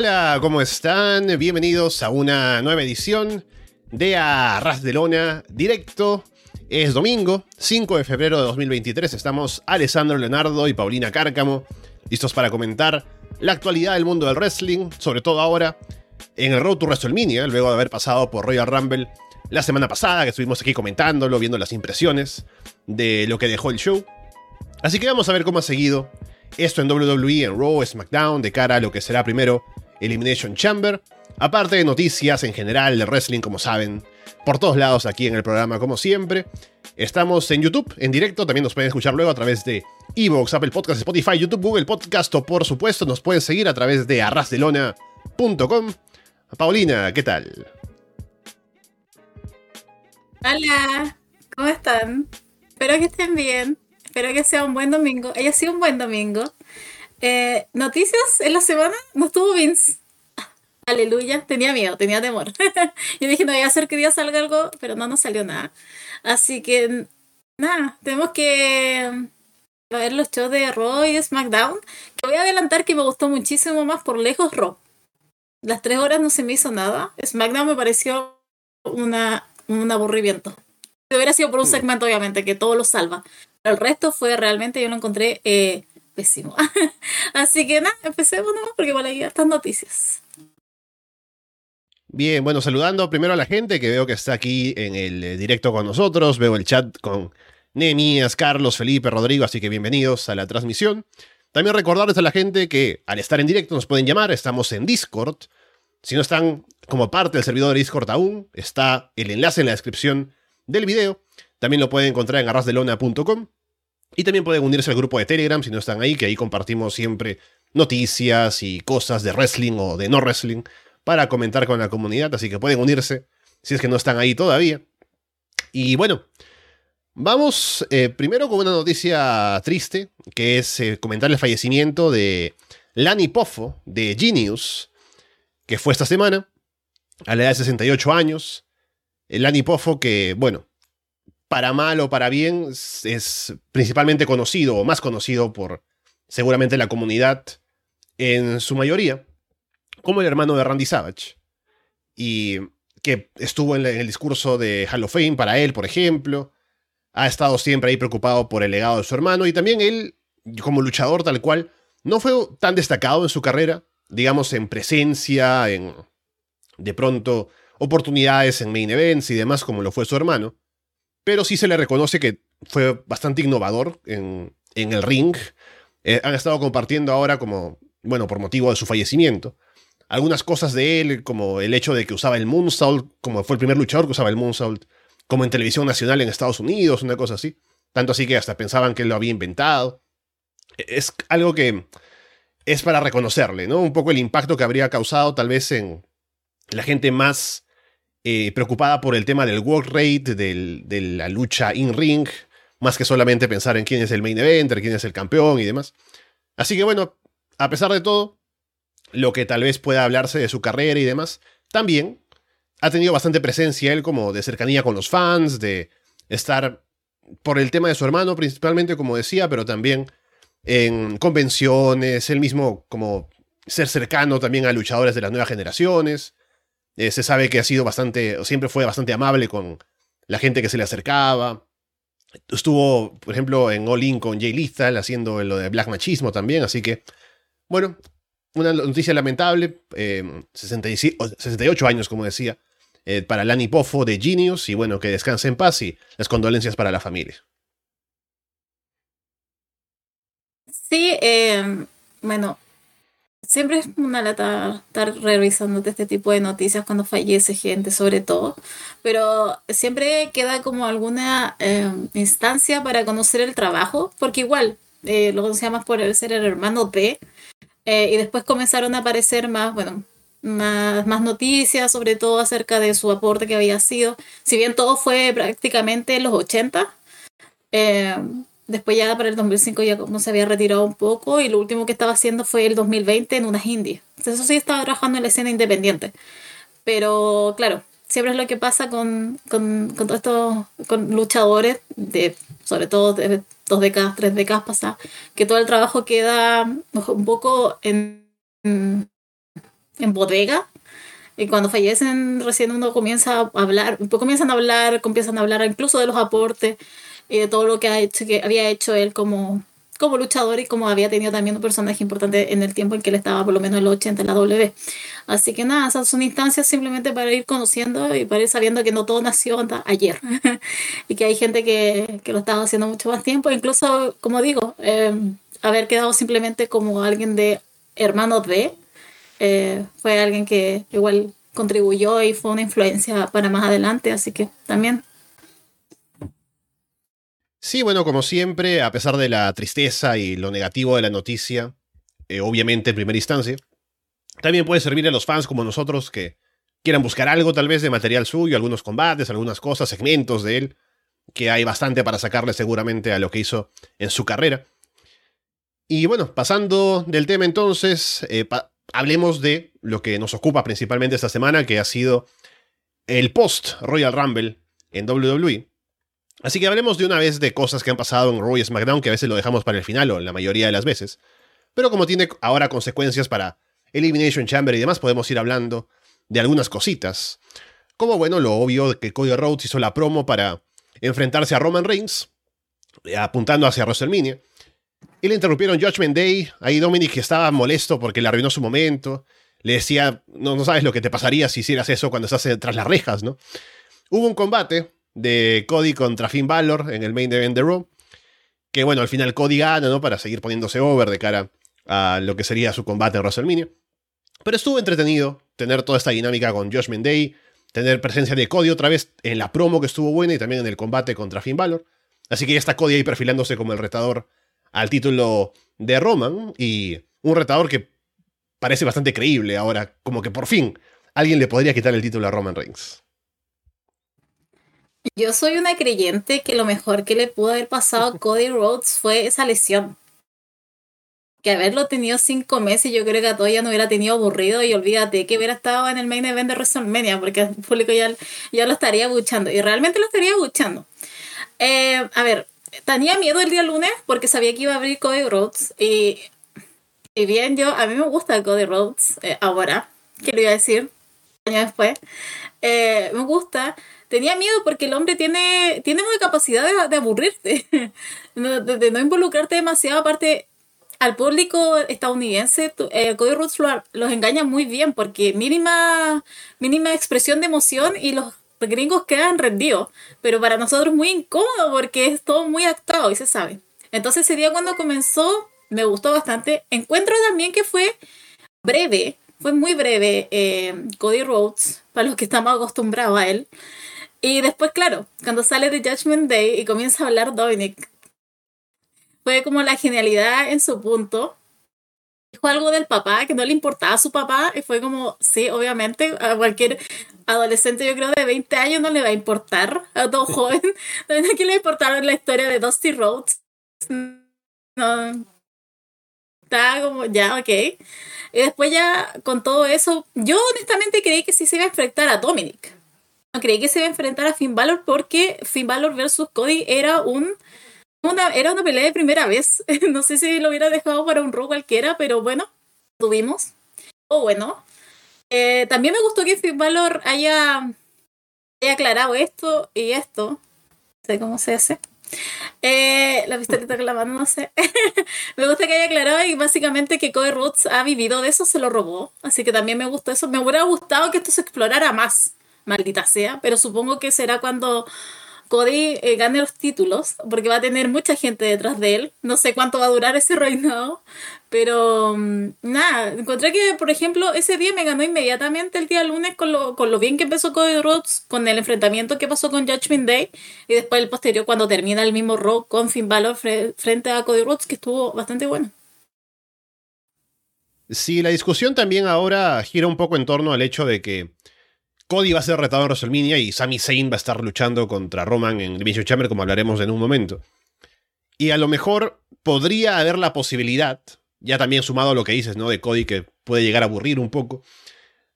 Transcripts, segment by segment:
Hola, ¿cómo están? Bienvenidos a una nueva edición de Arras de Lona directo. Es domingo, 5 de febrero de 2023. Estamos Alessandro Leonardo y Paulina Cárcamo, listos para comentar la actualidad del mundo del wrestling, sobre todo ahora en el Road to WrestleMania, luego de haber pasado por Royal Rumble la semana pasada, que estuvimos aquí comentándolo, viendo las impresiones de lo que dejó el show. Así que vamos a ver cómo ha seguido esto en WWE, en Raw, SmackDown, de cara a lo que será primero Elimination Chamber. Aparte de noticias en general de wrestling, como saben, por todos lados aquí en el programa, como siempre. Estamos en YouTube, en directo, también nos pueden escuchar luego a través de Evox, Apple Podcasts, Spotify, YouTube, Google Podcast o por supuesto nos pueden seguir a través de arrasdelona.com. Paulina, ¿qué tal? Hola, ¿cómo están? Espero que estén bien. Espero que sea un buen domingo. Haya sido un buen domingo. Eh, noticias en la semana no estuvo Vince. Aleluya, tenía miedo, tenía temor. Yo dije, no voy a hacer que día salga algo, pero no nos salió nada. Así que, nada, tenemos que ver los shows de Raw y SmackDown. Que voy a adelantar que me gustó muchísimo más por lejos Raw. Las tres horas no se me hizo nada. SmackDown me pareció una, un aburrimiento. Si hubiera sido por un mm. segmento, obviamente, que todo lo salva. Pero el resto fue realmente, yo lo encontré eh, Así que nada, empecemos, ¿no? Porque igual hay estas noticias. Bien, bueno, saludando primero a la gente que veo que está aquí en el eh, directo con nosotros. Veo el chat con Nemías, Carlos, Felipe, Rodrigo, así que bienvenidos a la transmisión. También recordarles a la gente que al estar en directo nos pueden llamar, estamos en Discord. Si no están como parte del servidor de Discord aún, está el enlace en la descripción del video. También lo pueden encontrar en arrasdelona.com. Y también pueden unirse al grupo de Telegram si no están ahí, que ahí compartimos siempre noticias y cosas de wrestling o de no wrestling para comentar con la comunidad. Así que pueden unirse si es que no están ahí todavía. Y bueno, vamos eh, primero con una noticia triste, que es eh, comentar el fallecimiento de Lani Poffo de Genius, que fue esta semana, a la edad de 68 años. El Lani Poffo que, bueno, para mal o para bien, es principalmente conocido o más conocido por seguramente la comunidad en su mayoría, como el hermano de Randy Savage. Y que estuvo en, el discurso de Hall of Fame para él, por ejemplo. Ha estado siempre ahí preocupado por el legado de su hermano. Y también él, como luchador tal cual, no fue tan destacado en su carrera, digamos, en presencia, en de pronto oportunidades en main events y demás, como lo fue su hermano pero sí se le reconoce que fue bastante innovador en, el ring. Eh, han estado compartiendo ahora como, bueno, por motivo de su fallecimiento, algunas cosas de él, como el hecho de que usaba el moonsault, como fue el primer luchador que usaba el moonsault, como en televisión nacional en Estados Unidos, una cosa así. Tanto así que hasta pensaban que él lo había inventado. Es algo que es para reconocerle, ¿no? Un poco el impacto que habría causado tal vez en la gente más eh, preocupada por el tema del work rate, de la lucha in-ring, más que solamente pensar en quién es el main eventer, quién es el campeón y demás. Así que bueno, a pesar de todo, lo que tal vez pueda hablarse de su carrera y demás, también ha tenido bastante presencia él como de cercanía con los fans, de estar por el tema de su hermano principalmente, como decía, pero también en convenciones, él mismo como ser cercano también a luchadores de las nuevas generaciones. Eh, se sabe que ha sido bastante, siempre fue bastante amable con la gente que se le acercaba. Estuvo, por ejemplo, en All In con Jay Lethal haciendo lo de Black Machismo también, así que, bueno, una noticia lamentable, 68 eh, años, como decía, eh, para Lani Poffo de Genius, y bueno, que descanse en paz y las condolencias para la familia. Sí, bueno, siempre es una lata estar revisando este tipo de noticias cuando fallece gente, sobre todo, pero siempre queda como alguna eh, instancia para conocer el trabajo, porque igual eh, lo conocíamos por ser el hermano de, eh, y después comenzaron a aparecer más, bueno, más, más noticias, sobre todo acerca de su aporte que había sido, si bien todo fue prácticamente en los 80. Después ya para el 2005 ya como se había retirado un poco y lo último que estaba haciendo fue el 2020 en unas indies. Eso sí estaba trabajando en la escena independiente. Pero claro, siempre es lo que pasa con, con, con todos estos luchadores, de, sobre todo de dos décadas, tres décadas pasadas, que todo el trabajo queda un poco en, en bodega. Y cuando fallecen, recién uno comienza a hablar, comienzan a hablar, comienzan a hablar incluso de los aportes y de todo lo que, ha hecho, que había hecho él como, como luchador y como había tenido también un personaje importante en el tiempo en que él estaba, por lo menos en los 80 en la W. Así que nada, esas son instancias simplemente para ir conociendo y para ir sabiendo que no todo nació ayer y que hay gente que, que, lo estaba haciendo mucho más tiempo. Incluso, como digo, eh, haber quedado simplemente como alguien de hermanos de, eh, fue alguien que igual contribuyó y fue una influencia para más adelante, así que también Sí, bueno, como siempre, a pesar de la tristeza y lo negativo de la noticia, eh, obviamente en primera instancia, también puede servir a los fans como nosotros que quieran buscar algo tal vez de material suyo, algunos combates, algunas cosas, segmentos de él, que hay bastante para sacarle seguramente a lo que hizo en su carrera. Y bueno, pasando del tema entonces, eh, hablemos de lo que nos ocupa principalmente esta semana, que ha sido el post Royal Rumble en WWE. Así que hablemos de una vez de cosas que han pasado en Raw y SmackDown, que a veces lo dejamos para el final o la mayoría de las veces. Pero como tiene ahora consecuencias para Elimination Chamber y demás, podemos ir hablando de algunas cositas. Como bueno, lo obvio que Cody Rhodes hizo la promo para enfrentarse a Roman Reigns, eh, apuntando hacia WrestleMania. Y le interrumpieron Judgment Day. Ahí Dominic estaba molesto porque le arruinó su momento. Le decía, no, no sabes lo que te pasaría si hicieras eso cuando estás tras las rejas, ¿no? Hubo un combate de Cody contra Finn Balor en el main event de Raw. Que bueno, al final Cody gana, ¿no? Para seguir poniéndose over de cara a lo que sería su combate en WrestleMania. Pero estuvo entretenido tener toda esta dinámica con Judgment Day, tener presencia de Cody otra vez en la promo que estuvo buena y también en el combate contra Finn Balor. Así que ya está Cody ahí perfilándose como el retador al título de Roman y un retador que parece bastante creíble ahora, como que por fin alguien le podría quitar el título a Roman Reigns. Yo soy una creyente que lo mejor que le pudo haber pasado a Cody Rhodes fue esa lesión. Que haberlo tenido cinco meses, yo creo que a todo ya no hubiera tenido aburrido y olvídate que hubiera estado en el main event de WrestleMania, porque el público ya, ya lo estaría buchando y realmente lo estaría buchando. Eh, a ver, tenía miedo el día lunes porque sabía que iba a abrir Cody Rhodes y, y bien, yo, a mí me gusta Cody Rhodes eh, ahora, que lo iba a decir, años después. Eh, me gusta tenía miedo porque el hombre tiene, tiene una capacidad de, aburrirte, de, no involucrarte demasiado. Aparte, al público estadounidense, eh, Cody Rhodes los engaña muy bien porque mínima, mínima expresión de emoción y los gringos quedan rendidos. Pero para nosotros muy incómodo porque es todo muy actuado y se sabe. Entonces ese día cuando comenzó me gustó bastante. Encuentro también que fue breve, fue muy breve eh, Cody Rhodes, para los que estamos acostumbrados a él. Y después, claro, cuando sale de Judgment Day y comienza a hablar Dominic, fue como la genialidad en su punto. Dijo algo del papá, que no le importaba a su papá, y fue como, sí, obviamente, a cualquier adolescente, yo creo, de 20 años no le va a importar, a todo joven, no le va a importar la historia de Dusty Rhodes. No. Está como, ya, ok. Y después ya, con todo eso, yo honestamente creí que sí se iba a enfrentar a Dominic creí que se iba a enfrentar a Finn Balor porque Finn Balor versus Cody era un una, era una pelea de primera vez. no sé si lo hubiera dejado para un Raw cualquiera, pero bueno, tuvimos. O bueno. Eh, también me gustó que Finn Balor haya, haya aclarado esto y esto. No sé cómo se hace. Eh, la pistolita con la mano, no sé. me gusta que haya aclarado y básicamente que Cody Rhodes ha vivido de eso, se lo robó. Así que también me gustó eso. Me hubiera gustado que esto se explorara más maldita sea, pero supongo que será cuando Cody eh, gane los títulos, porque va a tener mucha gente detrás de él. No sé cuánto va a durar ese reinado, pero mm, nada, encontré que, por ejemplo, ese día me ganó inmediatamente el día lunes con lo, con lo bien que empezó Cody Rhodes, con el enfrentamiento que pasó con Judgment Day, y después el posterior cuando termina el mismo rock con Finn Balor frente a Cody Rhodes, que estuvo bastante bueno. Sí, la discusión también ahora gira un poco en torno al hecho de que Cody va a ser retado en WrestleMania y Sami Zayn va a estar luchando contra Roman en Division Chamber, como hablaremos en un momento. Y a lo mejor podría haber la posibilidad, ya también sumado a lo que dices, ¿no? De Cody que puede llegar a aburrir un poco.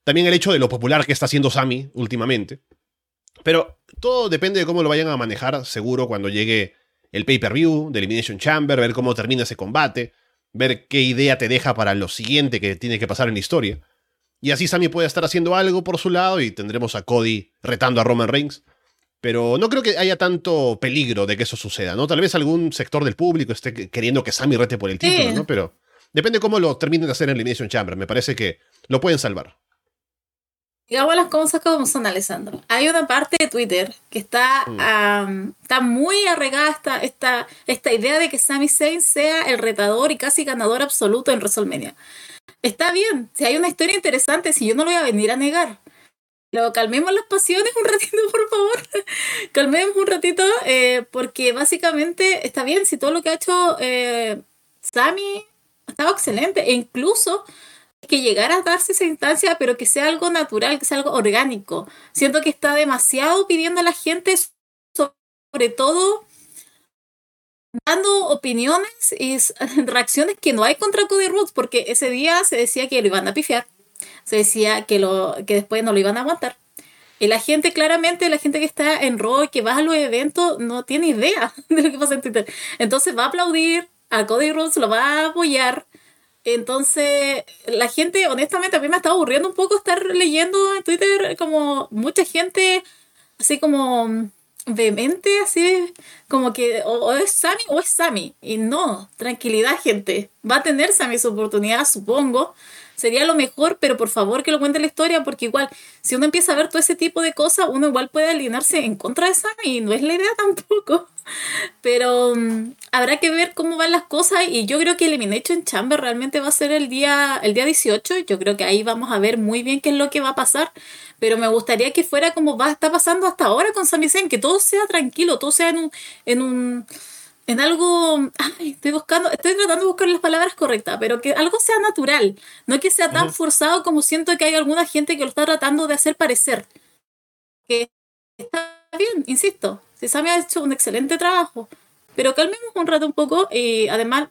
También el hecho de lo popular que está haciendo Sami últimamente. Pero todo depende de cómo lo vayan a manejar, seguro, cuando llegue el pay-per-view de Elimination Chamber, ver cómo termina ese combate, ver qué idea te deja para lo siguiente que tiene que pasar en la historia. Y así Sami puede estar haciendo algo por su lado y tendremos a Cody retando a Roman Reigns. Pero no creo que haya tanto peligro de que eso suceda, ¿no? Tal vez algún sector del público esté queriendo que Sami rete por el título, ¿no? Pero depende cómo lo terminen de hacer en Elimination Chamber. Me parece que lo pueden salvar. Digamos las cosas como son, Alessandro. Hay una parte de Twitter que está, mm. está muy arregada esta, esta, esta idea de que Sami Zayn sea el retador y casi ganador absoluto en WrestleMania. Está bien, si hay una historia interesante, si yo no lo voy a venir a negar. Pero calmemos las pasiones un ratito, por favor. calmemos un ratito, eh, porque básicamente está bien, si todo lo que ha hecho eh, Sammy ha estado excelente, e incluso que llegara a darse esa instancia, pero que sea algo natural, que sea algo orgánico. Siento que está demasiado pidiendo a la gente, sobre todo dando opiniones y reacciones que no hay contra Cody Rhodes, porque ese día se decía que lo iban a pifiar, se decía que, lo, que después no lo iban a aguantar. Y la gente, claramente, la gente que está en Raw, que va a los eventos, no tiene idea de lo que pasa en Twitter. Entonces va a aplaudir, a Cody Rhodes lo va a apoyar. Entonces, la gente, honestamente, a mí me está aburriendo un poco estar leyendo en Twitter como mucha gente, así como vehemente, así como que o, es Sammy o es Sammy. Y no, tranquilidad, gente. Va a tener Sammy su oportunidad, supongo. Sería lo mejor, pero por favor que lo cuente la historia, porque igual, si uno empieza a ver todo ese tipo de cosas, uno igual puede alinearse en contra de Sammy, y no es la idea tampoco. Pero um, habrá que ver cómo van las cosas, y yo creo que Elimination Chamber realmente va a ser el día, el día 18. Yo creo que ahí vamos a ver muy bien qué es lo que va a pasar pero me gustaría que fuera como va está pasando hasta ahora con Sami Zayn, que todo sea tranquilo, todo sea en un en un en algo, ay, estoy buscando, estoy tratando de buscar las palabras correctas, pero que algo sea natural, no que sea tan forzado como siento que hay alguna gente que lo está tratando de hacer parecer. Que está bien, insisto, si Sami ha hecho un excelente trabajo, pero calmemos un rato un poco y además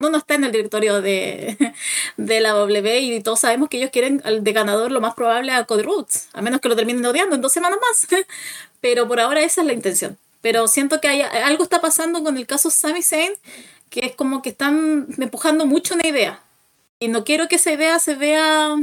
no está en el directorio de, de la W y todos sabemos que ellos quieren al de ganador lo más probable a Cody Rhodes, a menos que lo terminen odiando en dos semanas más. Pero por ahora esa es la intención. Pero siento que hay, algo está pasando con el caso Sami Zayn, que es como que están empujando mucho una idea. Y no quiero que esa idea se vea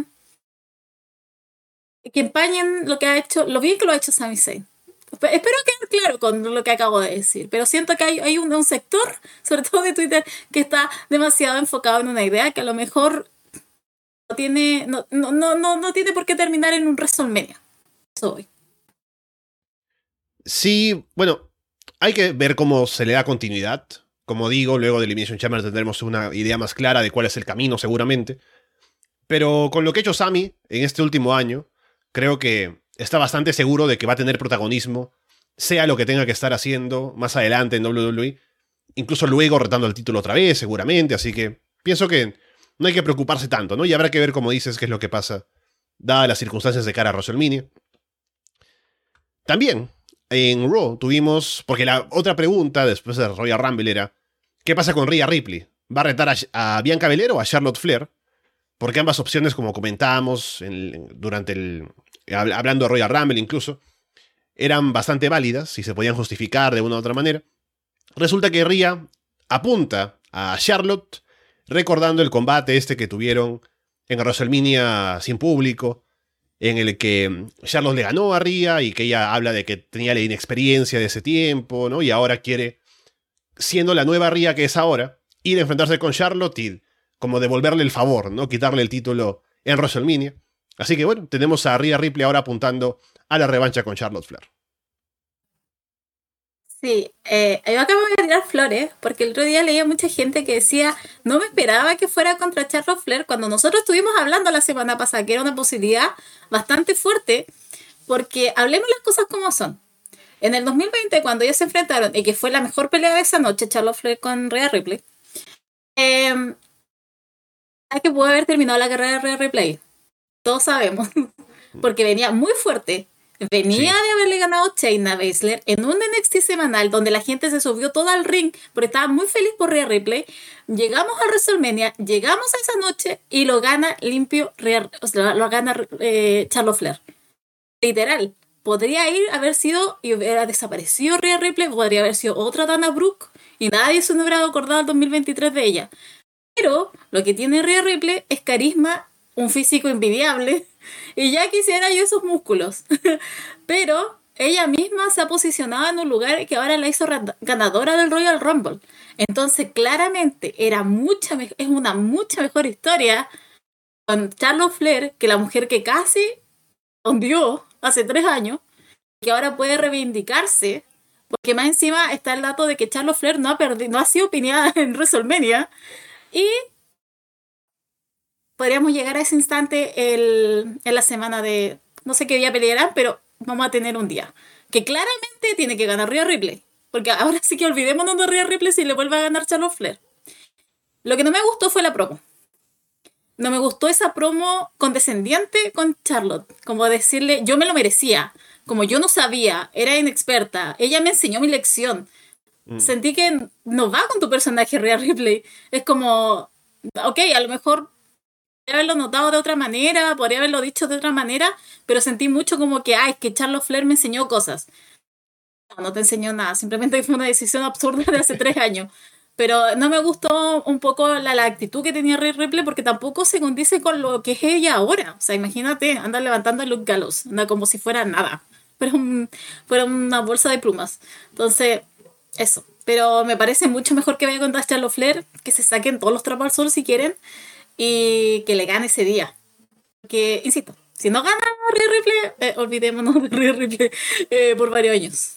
que empañen lo que ha hecho, lo bien que lo ha hecho Sami Zayn. Espero quedar claro con lo que acabo de decir, pero siento que hay, un, sector, sobre todo de Twitter, que está demasiado enfocado en una idea que a lo mejor no tiene, no, no, no, no tiene por qué terminar en un WrestleMania. Soy. Sí, bueno, hay que ver cómo se le da continuidad. Como digo, luego de Elimination Chamber tendremos una idea más clara de cuál es el camino, seguramente. Pero con lo que ha hecho Sami en este último año, creo que está bastante seguro de que va a tener protagonismo, sea lo que tenga que estar haciendo más adelante en WWE, incluso luego retando el título otra vez, seguramente, así que pienso que no hay que preocuparse tanto, ¿no? Y habrá que ver, como dices, qué es lo que pasa, dadas las circunstancias de cara a WrestleMania. También, en Raw tuvimos, porque la otra pregunta después de Royal Rumble era, ¿qué pasa con Rhea Ripley? ¿Va a retar a, Bianca Belair o a Charlotte Flair? Porque ambas opciones, como comentábamos durante el, hablando de Royal Rumble incluso, eran bastante válidas y se podían justificar de una u otra manera. Resulta que Ria apunta a Charlotte recordando el combate este que tuvieron en WrestleMania sin público, en el que Charlotte le ganó a Ria y que ella habla de que tenía la inexperiencia de ese tiempo, ¿no? Y ahora quiere, siendo la nueva Ria que es ahora, ir a enfrentarse con Charlotte y como devolverle el favor, ¿no? Quitarle el título en WrestleMania. Así que bueno, tenemos a Rhea Ripley ahora apuntando a la revancha con Charlotte Flair. Sí, eh, yo acabo de tirar flores porque el otro día leía mucha gente que decía, no me esperaba que fuera contra Charlotte Flair cuando nosotros estuvimos hablando la semana pasada, que era una posibilidad bastante fuerte, porque hablemos las cosas como son. En el 2020, cuando ellos se enfrentaron, y que fue la mejor pelea de esa noche, Charlotte Flair con Rhea Ripley, eh, que pudo haber terminado la carrera de Rhea Ripley todos sabemos, porque venía muy fuerte. Venía de haberle ganado Shayna Baszler en un NXT semanal donde la gente se subió todo al ring porque estaba muy feliz por Rhea Ripley. Llegamos a WrestleMania, llegamos a esa noche y lo gana limpio, lo gana eh, Charlotte Flair. Literal. Podría ir, haber sido y hubiera desaparecido Rhea Ripley, podría haber sido otra Dana Brooke y nadie se hubiera acordado el 2023 de ella. Pero lo que tiene Rhea Ripley es carisma un físico envidiable y ya quisiera yo esos músculos. Pero ella misma se ha posicionado en un lugar que ahora la hizo ganadora del Royal Rumble. Entonces, claramente, era mucha es una mucha mejor historia con Charlotte Flair que la mujer que casi hundió hace tres años, que ahora puede reivindicarse, porque más encima está el dato de que Charlotte Flair no ha, perdido, no ha sido opinada en WrestleMania y podríamos llegar a ese instante el, en la semana de, no sé qué día pelearán, pero vamos a tener un día. Que claramente tiene que ganar Rhea Ripley. Porque ahora sí que olvidémonos de Rhea Ripley si le vuelve a ganar Charlotte Flair. Lo que no me gustó fue la promo. No me gustó esa promo condescendiente con Charlotte. Como decirle, yo me lo merecía. Como yo no sabía, era inexperta. Ella me enseñó mi lección. Mm. Sentí que no va con tu personaje, Rhea Ripley. Es como, ok, a lo mejor haberlo notado de otra manera, podría haberlo dicho de otra manera, pero sentí mucho como que, ay, que Charles Flair me enseñó cosas. No, no te enseñó nada, simplemente fue una decisión absurda de hace tres años. Pero no me gustó un poco la, la actitud que tenía Ray Ripley porque tampoco se condice con lo que es ella ahora. O sea, imagínate, anda levantando a Luke Gallows, anda como si fuera nada, pero fuera una bolsa de plumas. Entonces, eso. Pero me parece mucho mejor que vaya con Charles Flair, que se saquen todos los trapos al sol si quieren y que le gane ese día. Que, insisto, si no gana Ripley, eh, olvidémonos de Ripley eh, por varios años.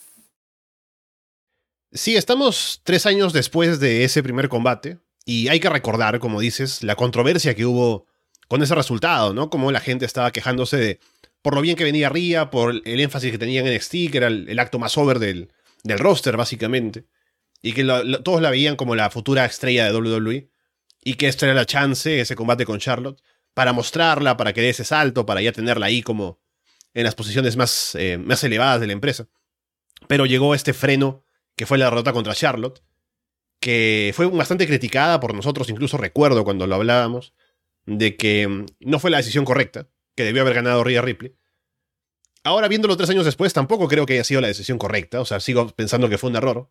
Sí, estamos tres años después de ese primer combate y hay que recordar, como dices, la controversia que hubo con ese resultado, ¿no? Como la gente estaba quejándose de por lo bien que venía Ria, por el énfasis que tenía en NXT, que era el, acto más over del, del, roster, básicamente, y que todos la veían como la futura estrella de WWE y que esta era la chance, ese combate con Charlotte, para mostrarla, para que dé ese salto, para ya tenerla ahí como en las posiciones más, eh, más elevadas de la empresa. Pero llegó este freno, que fue la derrota contra Charlotte, que fue bastante criticada por nosotros, incluso recuerdo cuando lo hablábamos, de que mm, no fue la decisión correcta, que debió haber ganado Rhea Ripley. Ahora, viéndolo tres años después, tampoco creo que haya sido la decisión correcta, o sea, sigo pensando que fue un error,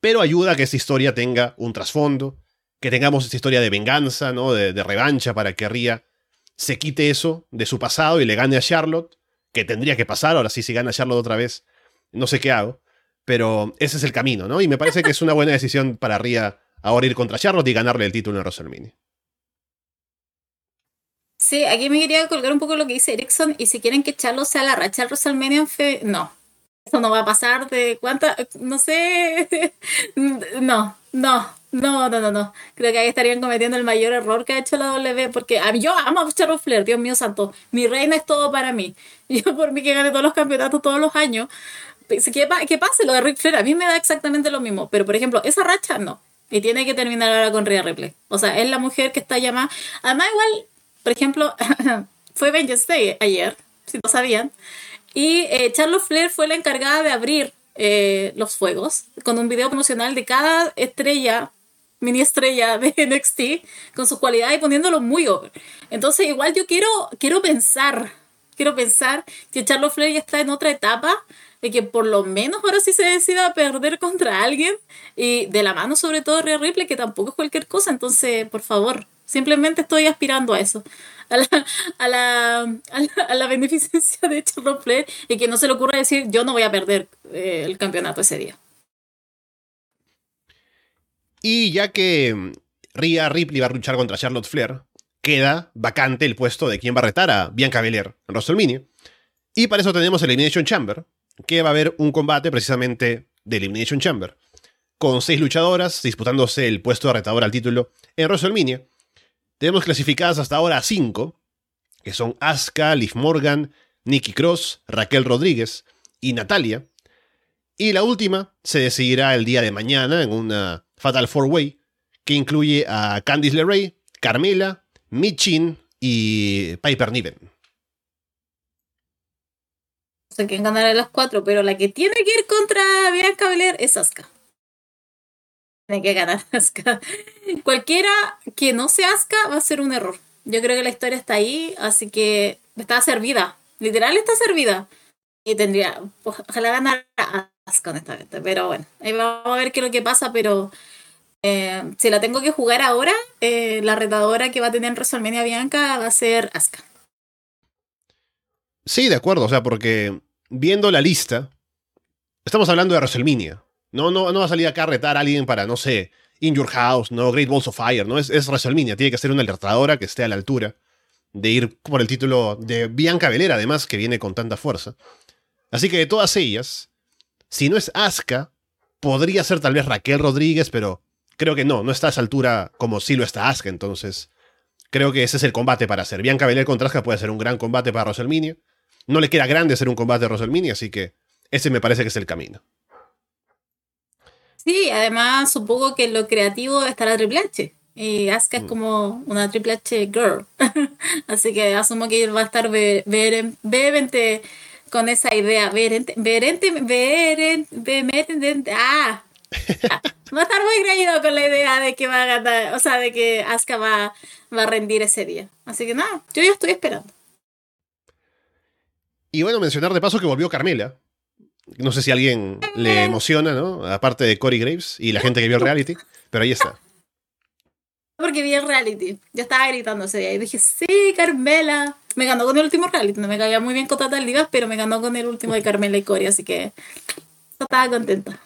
pero ayuda a que esta historia tenga un trasfondo, que tengamos esta historia de venganza, ¿no? De, revancha para que Ria se quite eso de su pasado y le gane a Charlotte, que tendría que pasar, ahora sí, si gana Charlotte otra vez, no sé qué hago, pero ese es el camino, ¿no? Y me parece que es una buena decisión para Ria ahora ir contra Charlotte y ganarle el título en WrestleMania. Sí, aquí me quería colgar un poco lo que dice Erickson, y si quieren que Charlotte sea la racha del WrestleMania en fe, no. Eso no va a pasar de cuánta, no sé, no, no, no, no, no, no. Creo que ahí estarían cometiendo el mayor error que ha hecho la W, porque a mí, yo amo a Charlotte Flair, Dios mío santo. Mi reina es todo para mí. Yo por mí que gane todos los campeonatos todos los años. Que, que pase lo de Ric Flair, a mí me da exactamente lo mismo. Pero, por ejemplo, esa racha no. Y tiene que terminar ahora con Rhea Ripley. O sea, es la mujer que está llamada. Además, igual, por ejemplo, fue Vengeance ayer, si no sabían. Y eh, Charlotte Flair fue la encargada de abrir eh, los fuegos con un video promocional de cada estrella mini estrella de NXT con sus cualidades y poniéndolo muy over. Entonces, igual yo quiero, quiero pensar, quiero pensar que Charlotte Flair está en otra etapa de que por lo menos ahora sí se decida perder contra alguien y de la mano sobre todo Rhea Ripley que tampoco es cualquier cosa entonces por favor simplemente estoy aspirando a eso a la, a la, a la, beneficencia de Charlotte Flair y que no se le ocurra decir yo no voy a perder eh, el campeonato ese día y ya que mm, Rhea Ripley va a luchar contra Charlotte Flair, queda vacante el puesto de quien va a retar a Bianca Belair en WrestleMania. Y para eso tenemos Elimination Chamber, que va a haber un combate precisamente de Elimination Chamber, con seis luchadoras disputándose el puesto de retador al título en WrestleMania. Tenemos clasificadas hasta ahora a cinco, que son Asuka, Liv Morgan, Nikki Cross, Raquel Rodríguez y Natalia. Y la última se decidirá el día de mañana en una Fatal Four Way, que incluye a Candice LeRae, Carmela, Michin y Piper Niven. No sé quién ganará las cuatro, pero la que tiene que ir contra Bianca Belair es Asuka. Tiene que ganar Asuka. Cualquiera que no sea Asuka va a ser un error. Yo creo que la historia está ahí, así que está servida. Literal está servida. Y tendría, ojalá ganar a Asuka honestamente. Pero bueno, ahí vamos a ver qué es lo que pasa, pero Eh, si la tengo que jugar ahora, eh, la retadora que va a tener en WrestleMania Bianca va a ser Asuka. Sí, de acuerdo, o sea, porque viendo la lista, estamos hablando de WrestleMania. No, no, no va a salir acá a retar a alguien para, no sé, In Your House, no, Great Balls of Fire, ¿no? Es, es WrestleMania, tiene que ser una alertadora que esté a la altura de ir por el título de Bianca Belair, además, que viene con tanta fuerza. Así que de todas ellas, si no es Asuka, podría ser tal vez Raquel Rodríguez, pero creo que no, no está a esa altura como si lo está Asuka, entonces creo que ese es el combate para hacer. Bianca Belair contra Asuka puede ser un gran combate para WrestleMania. No le queda grande ser un combate de WrestleMania, así que ese me parece que es el camino. Sí, además supongo que en lo creativo estará Triple H. Y Asuka es Mm. como una Triple H girl. Así que asumo que va a estar vehemente con esa idea. Veherente, veheren- vehemente, ah. Ah, Va a estar muy creído con la idea de que va a ganar, o sea, de que Asuka va, va a rendir ese día. Así que nada, yo ya estoy esperando. Y bueno, mencionar de paso que volvió Carmela. No sé si a alguien le emociona, ¿no? Aparte de Corey Graves y la gente que vio el reality, pero ahí está. Porque vi el reality. Yo estaba gritando ese día y dije, sí, Carmela. Me ganó con el último reality. No me caía muy bien con Total Divas, pero me ganó con el último de Carmela y Cory, así que estaba contenta.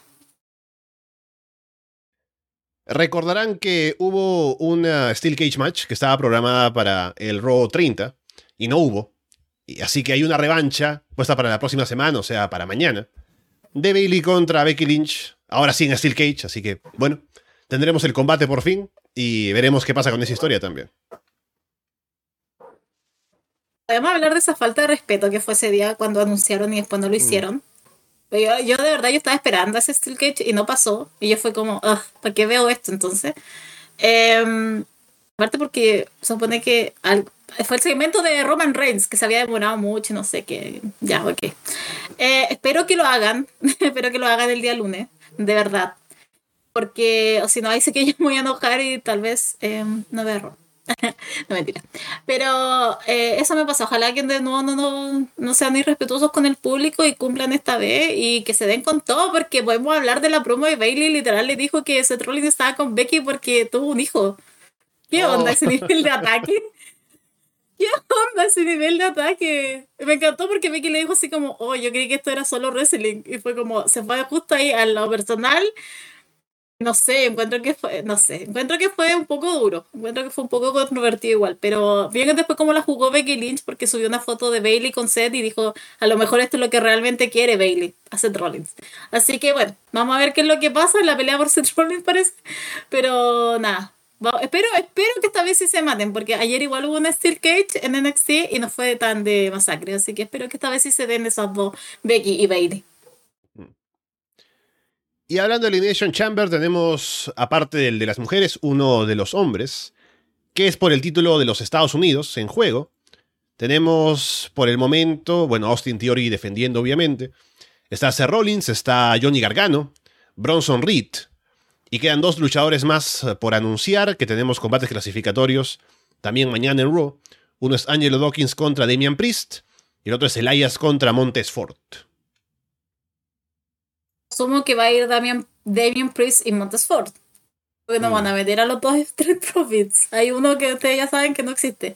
Recordarán que hubo una Steel Cage match que estaba programada para el Raw 30 y no hubo. Y así que hay una revancha puesta para la próxima semana, o sea, para mañana, de Bailey contra Becky Lynch. Ahora sí en Steel Cage, así que bueno, tendremos el combate por fin y veremos qué pasa con esa historia también. Podemos hablar de esa falta de respeto que fue ese día cuando anunciaron y después no lo hicieron. Pero Yo, yo de verdad yo estaba esperando ese Steel Cage y no pasó. Y yo fue como, "Ugh, ¿para qué veo esto entonces? Em, aparte porque supone que al- fue el segmento de Roman Reigns que se había demorado mucho no sé qué. Ya, ok. Eh, espero que lo hagan. espero que lo hagan el día lunes. De verdad. Porque o si no, ahí sí que yo me voy a enojar y tal vez em, no vea Raw. no mentira. Pero eh, eso me pasa. Ojalá que de nuevo no, no, no sean irrespetuosos con el público y cumplan esta vez y que se den con todo porque podemos hablar de la promo de Bailey. Literal le dijo que Seth Rollins estaba con Becky porque tuvo un hijo. ¿Qué Oh. onda ese nivel de ataque? ¿Qué onda ese nivel de ataque? Me encantó porque Becky le dijo así como, oh, yo creí que esto era solo wrestling. Y fue como, se fue justo ahí a lo personal. No sé, encuentro que fue, no sé, encuentro que fue un poco duro, encuentro que fue un poco controvertido igual, pero bien después como la jugó Becky Lynch porque subió una foto de Bailey con Seth y dijo, a lo mejor esto es lo que realmente quiere Bailey, a Seth Rollins. Así que bueno, vamos a ver qué es lo que pasa en la pelea por Seth Rollins parece, pero nada. Espero, espero que esta vez sí se maten, porque ayer igual hubo una Steel Cage en NXT y no fue tan de masacre, así que espero que esta vez sí se den esas dos, Becky y Bailey. Y hablando de Elimination Chamber, tenemos, aparte del de las mujeres, uno de los hombres, que es por el título de los Estados Unidos en juego. Tenemos por el momento, bueno, Austin Theory defendiendo, obviamente. Está Seth Rollins, está Johnny Gargano, Bronson Reed. Y quedan dos luchadores más eh, por anunciar, que tenemos combates clasificatorios también mañana en Raw. Uno es Angelo Dawkins contra Damian Priest, y el otro es Elias contra Montes Ford. asumo que va a ir Damian, Damian Priest y Montesford. Porque no Mm. van a meter a los dos Street Profits. Hay uno que ustedes ya saben que no existe.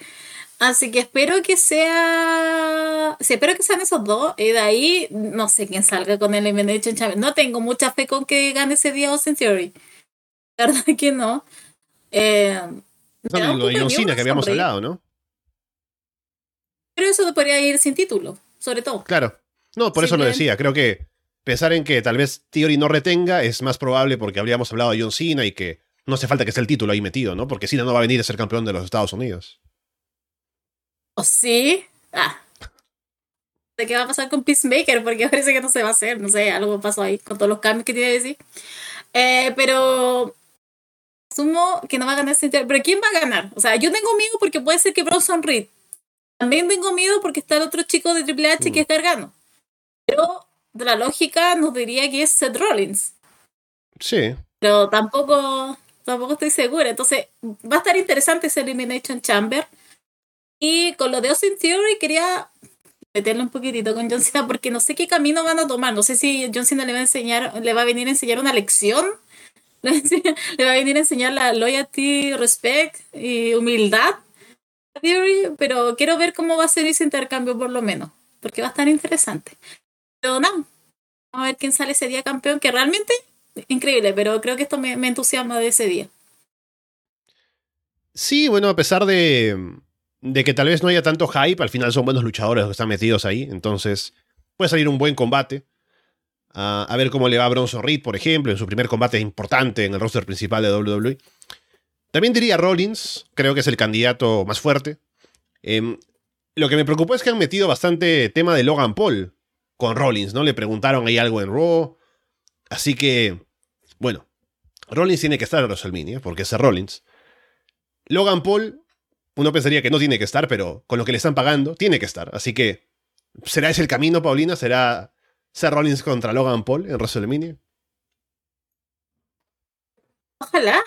Así que espero que sea. Sí, espero que sean esos dos. Y de ahí, no sé quién salga con el Elimination Chamber. No tengo mucha fe con que gane ese día Austin Theory. La verdad que no. Eh, Lo de Cena que habíamos sonreír, hablado, ¿no? Pero eso podría ir sin título, sobre todo. Claro. No, por eso lo decía. Creo que pensar en que tal vez Theory no retenga es más probable porque habríamos hablado de John Cena y que no hace falta que esté el título ahí metido, ¿no? Porque Cena no va a venir a ser campeón de los Estados Unidos. ¿O sí? Ah. ¿De qué va a pasar con Peacemaker? Porque parece que no se va a hacer. No sé, algo pasó ahí con todos los cambios que tiene que decir. Eh, pero asumo que no va a ganar Cynthia. Pero ¿quién va a ganar? O sea, yo tengo miedo porque puede ser que Bronson Reed. También tengo miedo porque está el otro chico de Triple H que es Gargano. Pero de la lógica nos diría que es Seth Rollins. Sí. Pero tampoco, tampoco estoy segura. Entonces, va a estar interesante ese Elimination Chamber. Y con lo de Austin Theory quería meterle un poquitito con John Cena porque no sé qué camino van a tomar. No sé si John Cena le va a enseñar, le va a venir a enseñar una lección Le va a venir a enseñar la loyalty, respect y humildad. Pero quiero ver cómo va a ser ese intercambio por lo menos. Porque va a estar interesante. Pero no. Vamos a ver quién sale ese día campeón. Que realmente increíble. Pero creo que esto me, me entusiasma de ese día. Sí, bueno, a pesar de, de que tal vez no haya tanto hype, al final son buenos luchadores los que están metidos ahí. Entonces, puede salir un buen combate. a ver cómo le va a Bronson Reed, por ejemplo, en su primer combate importante en el roster principal de WWE. También diría Rollins, creo que es el candidato más fuerte. Em, lo que me preocupó es que han metido bastante tema de Logan Paul con Rollins, ¿no? Le preguntaron ahí algo en Raw. Así que, bueno, Rollins tiene que estar en WrestleMania, porque es Rollins. Logan Paul, uno pensaría que no tiene que estar, pero con lo que le están pagando, tiene que estar. Así que, ¿será ese el camino, Paulina? ¿Será ser Rollins contra Logan Paul en WrestleMania? Ojalá.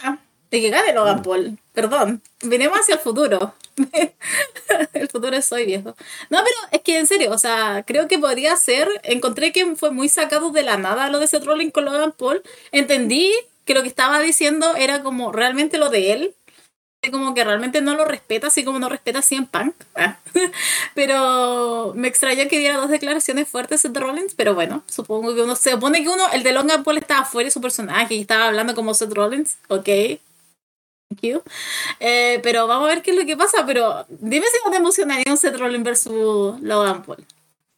De que gane Logan Paul. Perdón. Venimos hacia el futuro. el futuro es hoy, viejo. No, pero es que en serio, o sea, creo que podría ser. Encontré que fue muy sacado de la nada lo de Seth Rollins con Logan Paul. Entendí que lo que estaba diciendo era como realmente lo de él como que realmente no lo respeta, así como no respeta a Cien Punk. Ah. pero me extraña que diera dos declaraciones fuertes Seth Rollins, pero bueno, supongo que uno se supone que uno, el de Logan Paul estaba fuera de su personaje y estaba hablando como Seth Rollins, ok. Thank you. Eh, pero vamos a ver qué es lo que pasa, pero dime si no te emocionaría un Seth Rollins versus Logan Paul.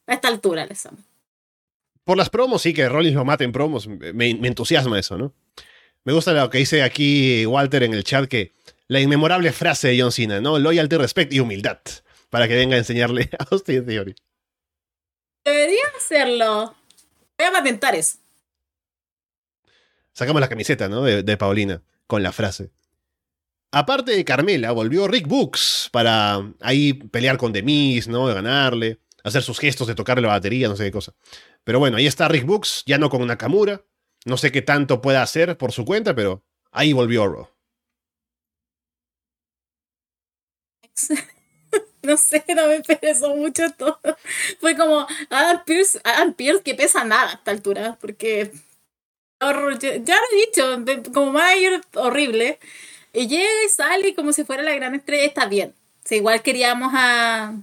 A esta altura, les amo. Por las promos, sí, que Rollins lo mate en promos, me, me entusiasma eso, ¿no? Me gusta lo que dice aquí Walter en el chat, que la inmemorable frase de John Cena, ¿no? Loyalty, respect y humildad. Para que venga a enseñarle a Austin Theory. Debería hacerlo. Voy a patentar eso. Sacamos la camiseta, ¿no? De, Paulina, con la frase. Aparte de Carmela, volvió Rick Books para ahí pelear con Demis, ¿no? De ganarle, hacer sus gestos de tocarle la batería, no sé qué cosa. Pero bueno, ahí está Rick Books, ya no con Nakamura. No sé qué tanto pueda hacer por su cuenta, pero ahí volvió Oro. no sé, no me pesó mucho todo. Fue como Adam Pierce, Adam Pierce que pesa nada a esta altura, porque ya lo he dicho, como mayor horrible. Y llega y sale como si fuera la gran estrella, está bien. O igual queríamos a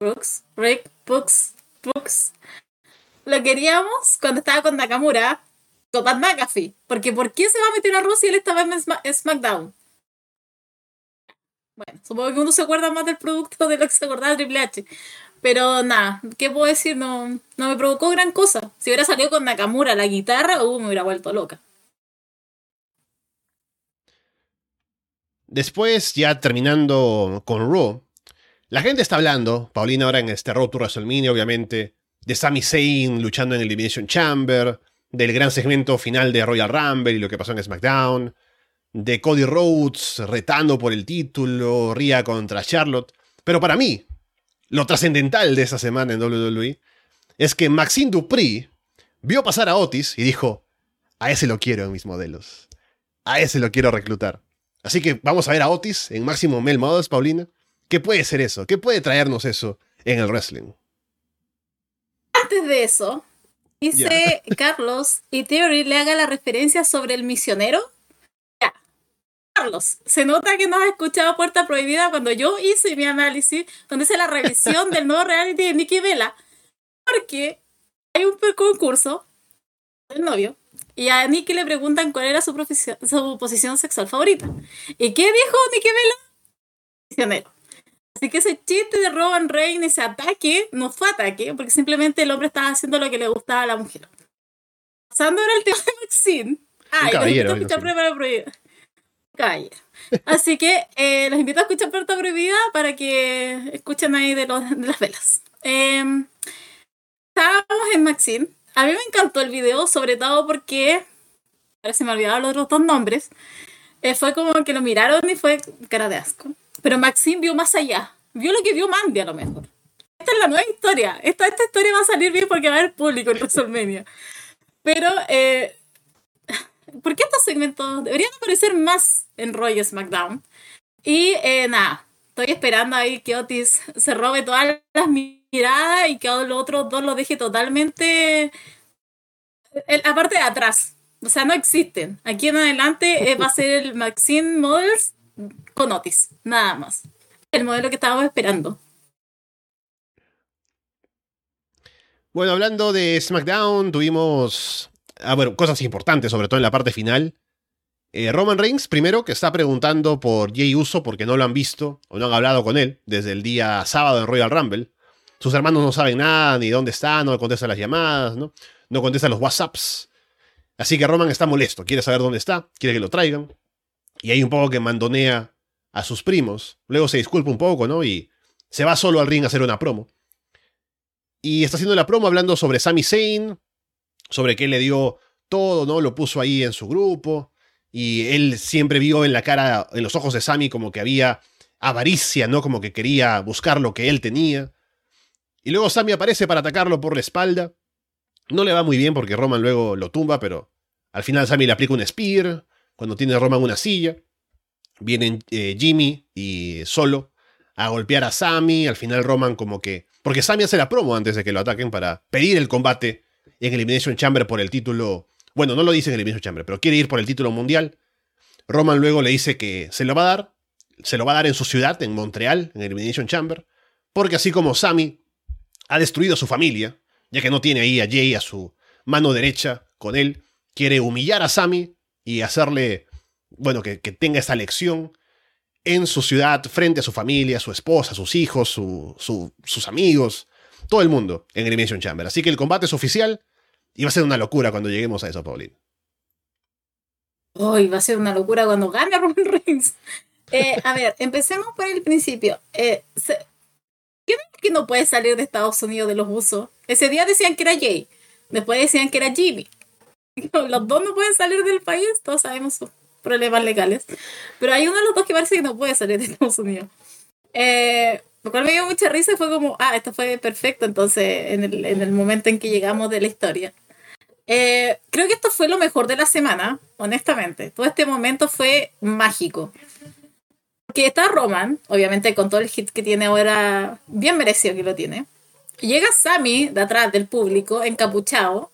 Brooks, Rick, Brooks, Brooks. Lo queríamos cuando estaba con Nakamura, con Pat McAfee. Porque ¿por qué se va a meter a Rusia y él estaba en SmackDown? Bueno, supongo que uno se acuerda más del producto de lo que se acordaba Triple H. Pero nada, ¿qué puedo decir? No, no me provocó gran cosa. Si hubiera salido con Nakamura la guitarra, uh, me hubiera vuelto loca. Después, ya terminando con Raw, la gente está hablando, Paulina ahora en este Raw to WrestleMania, obviamente, de Sami Zayn luchando en Elimination Chamber, del gran segmento final de Royal Rumble y lo que pasó en SmackDown, de Cody Rhodes retando por el título, Ria contra Charlotte. Pero para mí, lo trascendental de esa semana en WWE es que Maxine Dupri vio pasar a Otis y dijo, a ese lo quiero en mis modelos. A ese lo quiero reclutar. Así que vamos a ver a Otis en máximo Mel Models, Paulina. ¿Qué puede ser eso? ¿Qué puede traernos eso en el wrestling? Antes de eso, dice Carlos y Theory le haga la referencia sobre el misionero Carlos, se nota que no has escuchado Puerta Prohibida cuando yo hice mi análisis, cuando hice la revisión del nuevo reality de Nikki Vela. Porque hay un concurso del novio y a Nikki le preguntan cuál era su, su posición sexual favorita. ¿Y qué dijo Nikki Vela? Misionero. Así que ese chiste de Roman Reigns, ese ataque, no fue ataque, porque simplemente el hombre estaba haciendo lo que le gustaba a la mujer. Pasando ahora el tema de Maxine. Ah, y escuchar calle. Así que eh, los invito a escuchar Puerta Prohibida para que escuchen ahí de, los, de las velas. Em, estábamos en Maxine. A mí me encantó el video, sobre todo porque. Ahora se me olvidaron los otros dos nombres. Eh, fue como que lo miraron y fue cara de asco. Pero Maxine vio más allá. Vio lo que vio Mandy a lo mejor. Esta es la nueva historia. Esta, esta historia va a salir bien porque va a haber público en WrestleMania. Pero eh, ¿Por qué estos segmentos deberían aparecer más en Roy SmackDown? Y eh, nada, estoy esperando ahí que Otis se robe todas las miradas y que los otros dos lo deje totalmente. la parte de atrás. O sea, no existen. Aquí en adelante eh, va a ser el Maxine Models con Otis, nada más. El modelo que estábamos esperando. Bueno, hablando de SmackDown, tuvimos ah, bueno, cosas importantes, sobre todo en la parte final. Eh, Roman Reigns, primero, que está preguntando por Jay Uso porque no lo han visto o no han hablado con él desde el día sábado en Royal Rumble. Sus hermanos no saben nada, ni dónde está, no contestan las llamadas, ¿no? No contestan los WhatsApps. Así que Roman está molesto, quiere saber dónde está, quiere que lo traigan. Y hay un poco que mandonea a sus primos. Luego se disculpa un poco, ¿no? Y se va solo al ring a hacer una promo. Y está haciendo la promo hablando sobre Sami Zayn, sobre que él le dio todo, ¿no? Lo puso ahí en su grupo. Y él siempre vio en la cara, en los ojos de Sammy, como que había avaricia, ¿no? Como que quería buscar lo que él tenía. Y luego Sammy aparece para atacarlo por la espalda. No le va muy bien porque Roman luego lo tumba, pero al final Sammy le aplica un spear. Cuando tiene Roman una silla. Vienen eh, Jimmy y Solo a golpear a Sammy. Al final Roman como que... Porque Sammy hace la promo antes de que lo ataquen para pedir el combate en Elimination Chamber por el título bueno, no lo dice en el mismo Chamber, pero quiere ir por el título mundial. Roman luego le dice que se lo va a dar. Se lo va a dar en su ciudad, en Montreal, en el Elimination Chamber. Porque así como Sammy ha destruido a su familia, ya que no tiene ahí a Jay a su mano derecha con él, quiere humillar a Sammy y hacerle, bueno, que, tenga esa lección en su ciudad, frente a su familia, su esposa, sus hijos, sus amigos, todo el mundo en Elimination Chamber. Así que el combate es oficial y va a ser una locura cuando lleguemos a eso, Pauline. Uy, va a ser una locura cuando gane Roman Reigns. Eh, a ver, empecemos por el principio. Eh, ¿Quién es que no puede salir de Estados Unidos de los usos? Ese día decían que era Jay, después decían que era Jimmy. Los dos no pueden salir del país, todos sabemos sus problemas legales. Pero hay uno de los dos que parece que no puede salir de Estados Unidos. Eh, lo cual me dio mucha risa y fue como, ah, esto fue perfecto entonces en el momento en que llegamos de la historia. Eh, creo que esto fue lo mejor de la semana, honestamente. Todo este momento fue mágico. Que está Roman, obviamente con todo el hit que tiene ahora, bien merecido que lo tiene. Llega Sammy de atrás del público, encapuchado,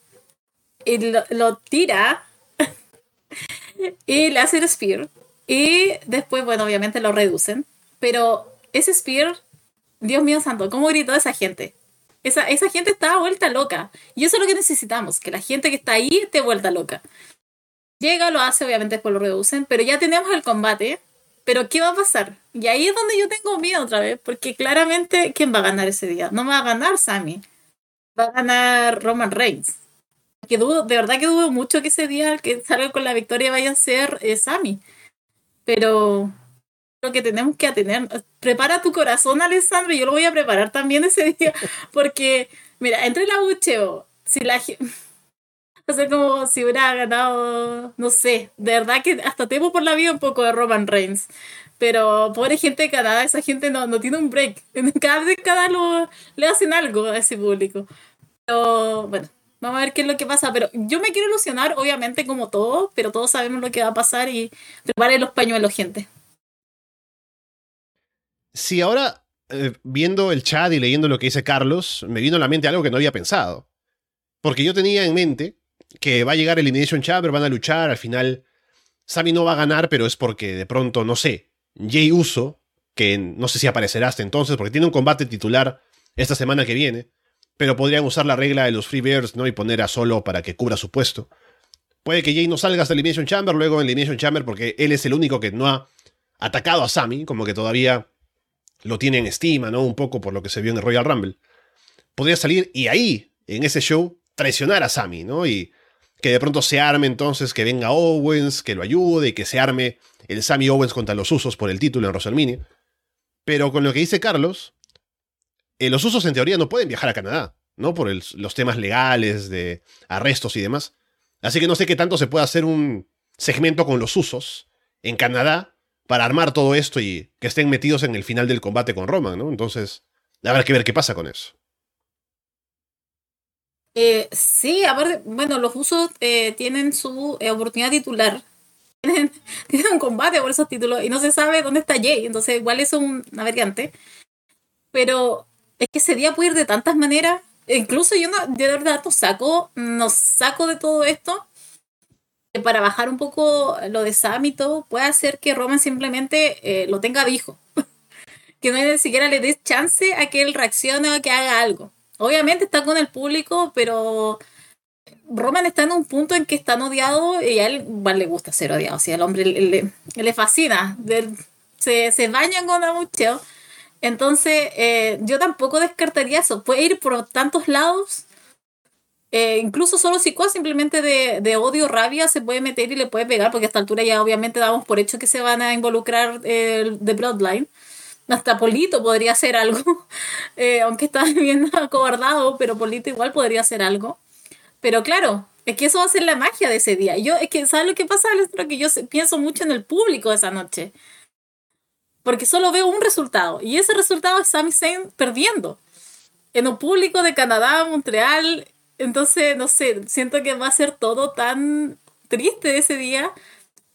y lo, tira y le hace el spear. Y después, bueno, obviamente lo reducen. Pero ese spear Dios mío santo, ¿cómo gritó esa gente? Esa, esa gente estaba vuelta loca. Y eso es lo que necesitamos, que la gente que está ahí esté vuelta loca. Llega, lo hace, obviamente después lo reducen, pero ya tenemos el combate. Pero ¿qué va a pasar? Y ahí es donde yo tengo miedo otra vez, porque claramente, ¿quién va a ganar ese día? No va a ganar Sammy. Va a ganar Roman Reigns. Que dudo, de verdad que dudo mucho que ese día el que salga con la victoria vaya a ser eh, Sammy. Pero lo que tenemos que tener. Prepara tu corazón, Alessandro, yo lo voy a preparar también ese día, porque, mira, entre la bucheo, si la o sea, como si hubiera ganado, no sé, de verdad que hasta temo por la vida un poco de Roman Reigns. Pero pobre gente de Canadá, esa gente no, no tiene un break. Cada vez cada lo, le hacen algo a ese público. Pero bueno, vamos a ver qué es lo que pasa. Pero yo me quiero ilusionar, obviamente, como todos, pero todos sabemos lo que va a pasar y prepare los pañuelos, gente. Si ahora, eh, viendo el chat y leyendo lo que dice Carlos, me vino a la mente algo que no había pensado. Porque yo tenía en mente que va a llegar Elimination Chamber, van a luchar, al final Sami no va a ganar, pero es porque de pronto, no sé, Jay Uso, que no sé si aparecerá hasta entonces, porque tiene un combate titular esta semana que viene, pero podrían usar la regla de los Free Bears, ¿no? Y poner a Solo para que cubra su puesto. Puede que Jay no salga hasta Elimination Chamber, luego en Elimination Chamber, porque él es el único que no ha atacado a Sami, como que todavía lo tiene en estima, ¿no? Un poco por lo que se vio en el Royal Rumble. Podría salir y ahí, en ese show, traicionar a Sami, ¿no? Y que de pronto se arme entonces, que venga Owens, que lo ayude, y que se arme el Sami Owens contra los usos por el título en WrestleMania. Pero con lo que dice Carlos, eh, los usos en teoría no pueden viajar a Canadá, ¿no? Por los temas legales de arrestos y demás. Así que no sé qué tanto se puede hacer un segmento con los usos en Canadá para armar todo esto y que estén metidos en el final del combate con Roman, ¿no? Entonces, habrá que ver qué pasa con eso. Eh, sí, aparte, bueno, los usos eh, tienen su eh, oportunidad titular. Tienen, un combate por esos títulos y no se sabe dónde está Jay, entonces igual es un, una variante. Pero es que ese día puede ir de tantas maneras. Incluso yo no, de verdad no saco, no saco de todo esto que para bajar un poco lo de Samito puede hacer que Roman simplemente eh, lo tenga dijo. que no ni siquiera le des chance a que él reaccione o a que haga algo. Obviamente está con el público, pero Roman está en un punto en que está odiado y a él igual le gusta ser odiado. O sea, al hombre le, le, fascina. se, se bañan con abucheo. Entonces, eh, yo tampoco descartaría eso. Puede ir por tantos lados. Eh, incluso solo si simplemente de, de odio rabia se puede meter y le puede pegar, porque a esta altura ya obviamente damos por hecho que se van a involucrar eh, de Bloodline. Hasta Polito podría hacer algo, aunque está bien acobardado, pero Polito igual podría hacer algo. Pero claro, es que eso va a ser la magia de ese día. Yo, es que, ¿sabes lo que pasa, Que yo pienso mucho en el público esa noche. Porque solo veo un resultado. Y ese resultado es Sami Zayn perdiendo. En un público de Canadá, Montreal. Entonces, no sé, siento que va a ser todo tan triste ese día.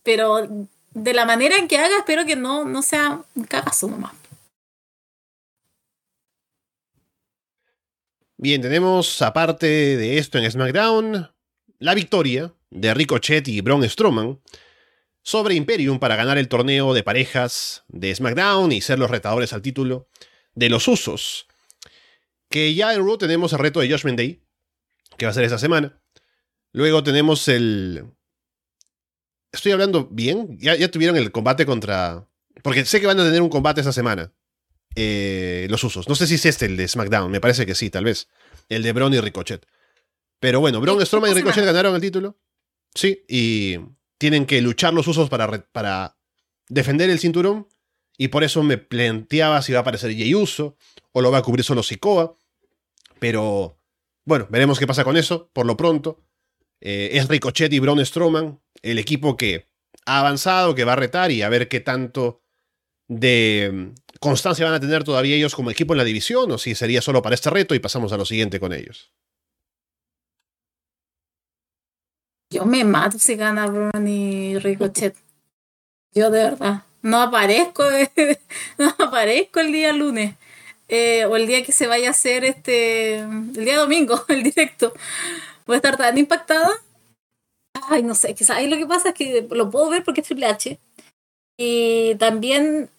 Pero de la manera en que haga, espero que no, no sea un cagazo nomás. Bien, tenemos aparte de esto en SmackDown la victoria de Ricochet y Braun Strowman sobre Imperium para ganar el torneo de parejas de SmackDown y ser los retadores al título de los Usos. Que ya en Raw tenemos el reto de Judgment Day, que va a ser esa semana. Luego tenemos el... ¿Estoy hablando bien? Ya, ya tuvieron el combate contra... Porque sé que van a tener un combate esa semana. Eh, los usos. No sé si es este el de SmackDown, me parece que sí, tal vez. El de Braun y Ricochet. Pero bueno, Braun Strowman y Ricochet ganaron el título. Sí, y tienen que luchar los usos para, para defender el cinturón. Y por eso me planteaba si va a aparecer Jey Uso o lo va a cubrir solo Sikoa. Pero bueno, veremos qué pasa con eso. Por lo pronto, eh, es Ricochet y Braun Strowman el equipo que ha avanzado, que va a retar y a ver qué tanto de mm, constancia van a tener todavía ellos como equipo en la división o si sería solo para este reto y pasamos a lo siguiente con ellos. Yo me mato si gana Braun y Ricochet. Yo de verdad. No aparezco, no aparezco el día lunes. Eh, o el día que se vaya a hacer este. El día domingo, el directo. Voy a estar tan impactada. Ay, no sé, quizás lo que pasa es que lo puedo ver porque es Triple H. Y también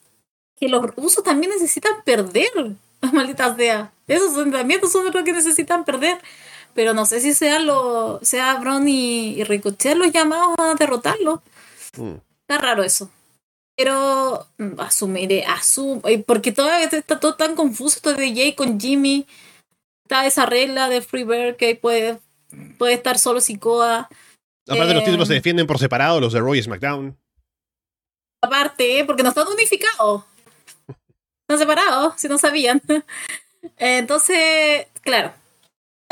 que los rusos también necesitan perder, las malditas sea. Esos entrenamientos son los que necesitan perder. Pero no sé si sea, lo, sea Bron y, Ricochet los llamados a derrotarlo. Mm. Está raro eso. Pero asumiré, asumo, porque todavía está todo tan confuso esto de Jay con Jimmy. Está esa regla de Freebird que puede, puede estar solo Sikoa. Aparte, los títulos se defienden por separado, los de Roy y SmackDown. Aparte, porque no están unificados. Están separados, si no sabían. Entonces, claro.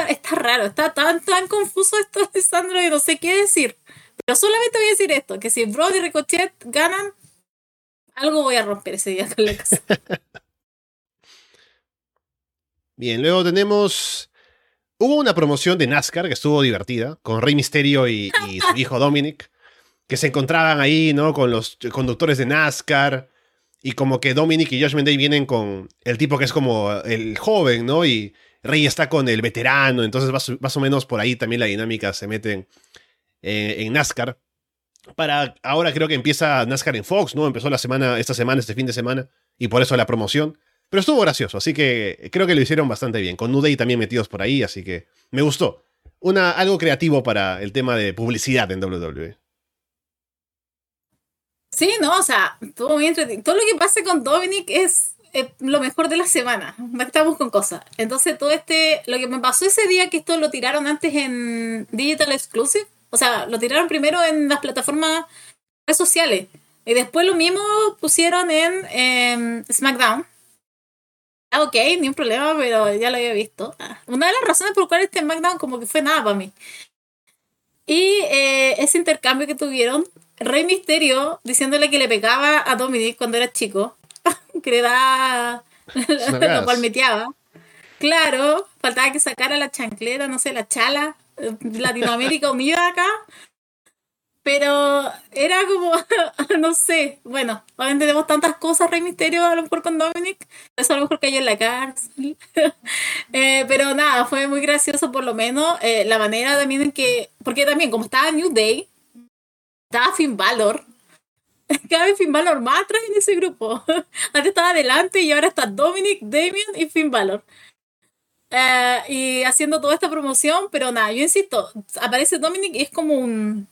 Está raro, está tan, tan confuso esto de Sandro que no sé qué decir. Pero solamente voy a decir esto, que si Brody y Ricochet ganan, algo voy a romper ese día con la casa. Bien, luego tenemos... Hubo una promoción de NASCAR que estuvo divertida, con Rey Misterio y, y su hijo Dominic, que se encontraban ahí, ¿no? Con los conductores de NASCAR y como que Dominic y Josh Mendez vienen con el tipo que es como el joven, ¿no? Y Rey está con el veterano, entonces más, o menos por ahí también la dinámica se mete en, NASCAR. Para ahora creo que empieza NASCAR en Fox, ¿no? Empezó la semana, esta semana, este fin de semana, y por eso la promoción. Pero estuvo gracioso, así que creo que lo hicieron bastante bien. Con Nuday también metidos por ahí, así que me gustó. Una, algo creativo para el tema de publicidad en WWE. Sí, no, o sea, todo muy entretenido. Todo lo que pasa con Dominic es lo mejor de la semana. Estamos con cosas. Entonces, todo este. Lo que me pasó ese día que esto lo tiraron antes en Digital Exclusive. O sea, lo tiraron primero en las plataformas sociales. Y después lo mismo pusieron en em, SmackDown. Ah, ok, ni un problema, pero ya lo había visto. Ah, una de las razones por cuales este SmackDown como que fue nada para mí. Y eh, ese intercambio que tuvieron Rey Misterio diciéndole que le pegaba a Dominic cuando era chico, que le da. lo palmeteaba. Claro, faltaba que sacara la chanclera, no sé, la chala, Latinoamérica unida acá. Pero era como, no sé, bueno, ahora tenemos tantas cosas, Rey Misterio, a lo mejor con Dominic, eso a lo mejor cayó en la cárcel. Eh, pero nada, fue muy gracioso por lo menos eh, la manera también en que, porque también como estaba New Day, estaba Finn Balor. Cada vez Finn Balor más atrás en ese grupo. Antes estaba adelante y ahora está Dominic, Damien y Finn Balor. Eh, y haciendo toda esta promoción, pero nada, yo insisto, aparece Dominic y es como un.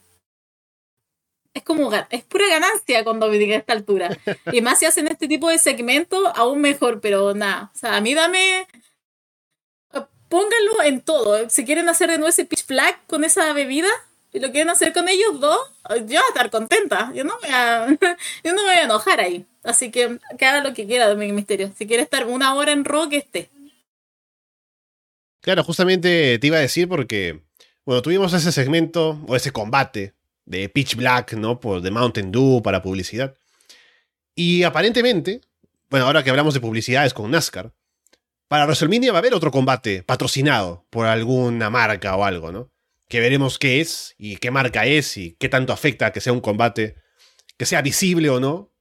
Es como. Es pura ganancia con Dominic a esta altura. Y más si hacen este tipo de segmentos, aún mejor, pero nada. O sea, a mí dame. Pónganlo en todo. Si quieren hacer de nuevo ese pitch black con esa bebida, y lo quieren hacer con ellos dos, yo voy a estar contenta. Yo no, a, yo no me voy a enojar ahí. Así que que haga lo que quiera Dominic Misterio. Si quiere estar una hora en rock, esté. Claro, justamente te iba a decir porque, bueno, tuvimos ese segmento o ese combate de Pitch Black, ¿no? Por The Mountain Dew para publicidad. Y aparentemente, bueno, ahora que hablamos de publicidades con NASCAR, para WrestleMania va a haber otro combate patrocinado por alguna marca o algo, ¿no? Que veremos qué es y qué marca es y qué tanto afecta que sea un combate que sea visible o no,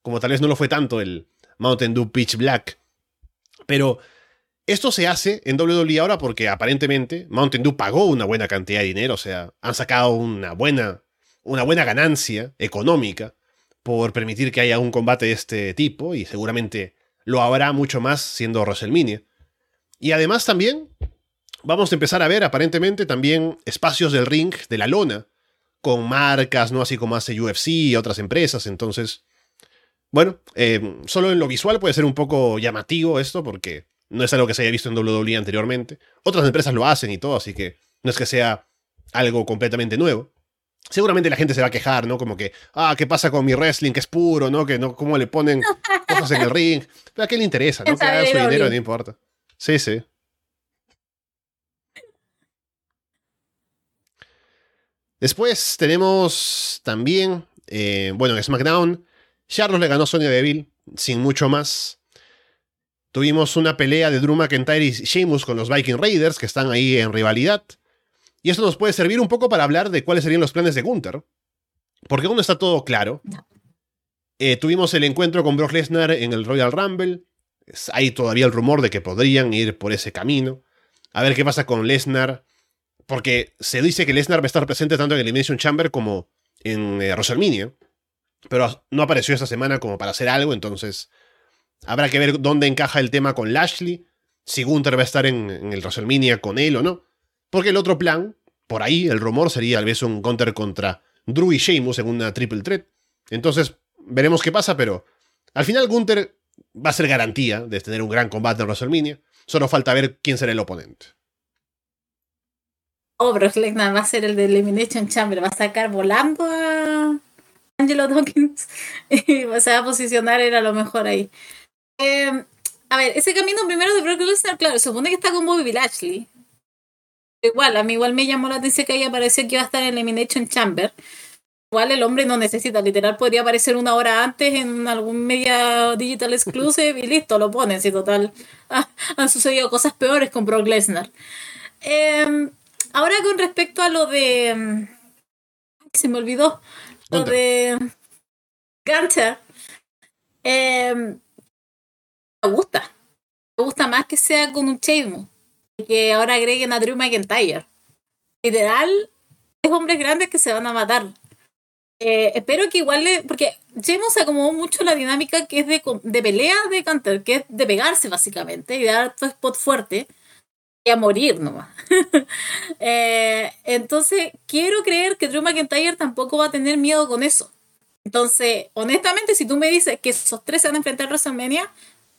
como tal vez no lo fue tanto el Mountain Dew Pitch Black. Pero esto se hace en WWE ahora porque aparentemente Mountain Dew pagó una buena cantidad de dinero, o sea, han sacado una buena, una buena ganancia económica por permitir que haya un combate de este tipo y seguramente lo habrá mucho más siendo WrestleMania. Y además también vamos a empezar a ver aparentemente también espacios del ring de la lona con marcas, ¿no? Así como hace UFC y otras empresas, entonces... Bueno, eh, solo en lo visual puede ser un poco llamativo esto porque no es algo que se haya visto en WWE anteriormente. Otras empresas lo hacen y todo, así que no es que sea algo completamente nuevo. Seguramente la gente se va a quejar, ¿no? Como que, ah, ¿qué pasa con mi wrestling que es puro, ¿no? Que no, cómo le ponen cosas en el ring. Pero a qué le interesa, ¿no? Que haga su dinero, no importa. Sí, sí. Después tenemos también, eh, bueno, en SmackDown, Charles le ganó a Sonya Deville sin mucho más. Tuvimos una pelea de Drew McIntyre y Sheamus con los Viking Raiders, que están ahí en rivalidad. Y esto nos puede servir un poco para hablar de cuáles serían los planes de Gunther. Porque aún no está todo claro. Eh, tuvimos el encuentro con Brock Lesnar en el Royal Rumble. Hay todavía el rumor de que podrían ir por ese camino. A ver qué pasa con Lesnar. Porque se dice que Lesnar va a estar presente tanto en Elimination Chamber como en eh, WrestleMania. Pero no apareció esta semana como para hacer algo, entonces Habrá que ver dónde encaja el tema con Lashley, si Gunther va a estar en, el WrestleMania con él o no. Porque el otro plan, por ahí, el rumor sería tal vez un Gunther contra Drew y Sheamus en una triple threat. Entonces, veremos qué pasa, pero al final Gunther va a ser garantía de tener un gran combate en WrestleMania. Solo falta ver quién será el oponente. Oh, Brock Lesnar va a ser el de Elimination Chamber. Va a sacar volando a Angelo Dawkins y se va a posicionar era lo mejor ahí. Em, a ver, ese camino primero de Brock Lesnar, claro, se supone que está con Bobby Lashley. Igual, a mí igual me llamó la atención que ahí apareció que iba a estar en Elimination Chamber. Igual el hombre no necesita, literal podría aparecer una hora antes en algún media digital exclusive y listo, lo ponen, si total ah, han sucedido cosas peores con Brock Lesnar. Em, ahora con respecto a lo de... Em, se me olvidó. Lo de... Gunter. Eh, me gusta. Me gusta más que sea con un Sheamus. Que ahora agreguen a Drew McIntyre. Literal, es hombres grandes que se van a matar. Eh, espero que igual le. Porque Sheamus acomodó mucho la dinámica que es de, de pelea de Canter, que es de pegarse básicamente y dar tu spot fuerte y a morir nomás. eh, entonces, quiero creer que Drew McIntyre tampoco va a tener miedo con eso. Entonces, honestamente, si tú me dices que esos tres se van a enfrentar a WrestleMania,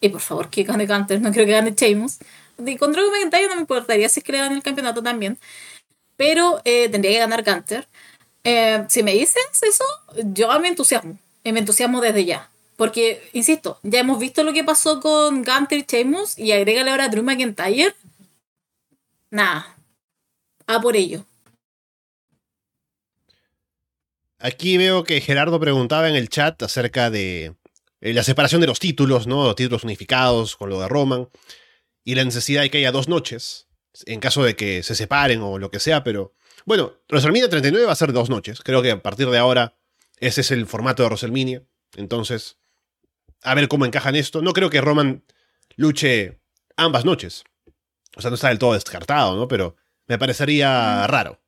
y por favor, que gane Gunter, no creo que gane Sheamus. Y con Drew McIntyre no me importaría si es que le gane el campeonato también. Pero eh, tendría que ganar Gunter. Eh, si me dices eso, yo me entusiasmo. Me entusiasmo desde ya. Porque, insisto, ya hemos visto lo que pasó con Gunter y Sheamus y agrégale ahora a Drew McIntyre. Nada. A por ello. Aquí veo que Gerardo preguntaba en el chat acerca de eh, la separación de los títulos, ¿no? Los títulos unificados con lo de Roman. Y la necesidad de que haya dos noches, en caso de que se separen o lo que sea, pero. Bueno, WrestleMania 39 va a ser dos noches. Creo que a partir de ahora ese es el formato de WrestleMania. Entonces, a ver cómo encajan esto. No creo que Roman luche ambas noches. O sea, no está del todo descartado, ¿no? Pero me parecería raro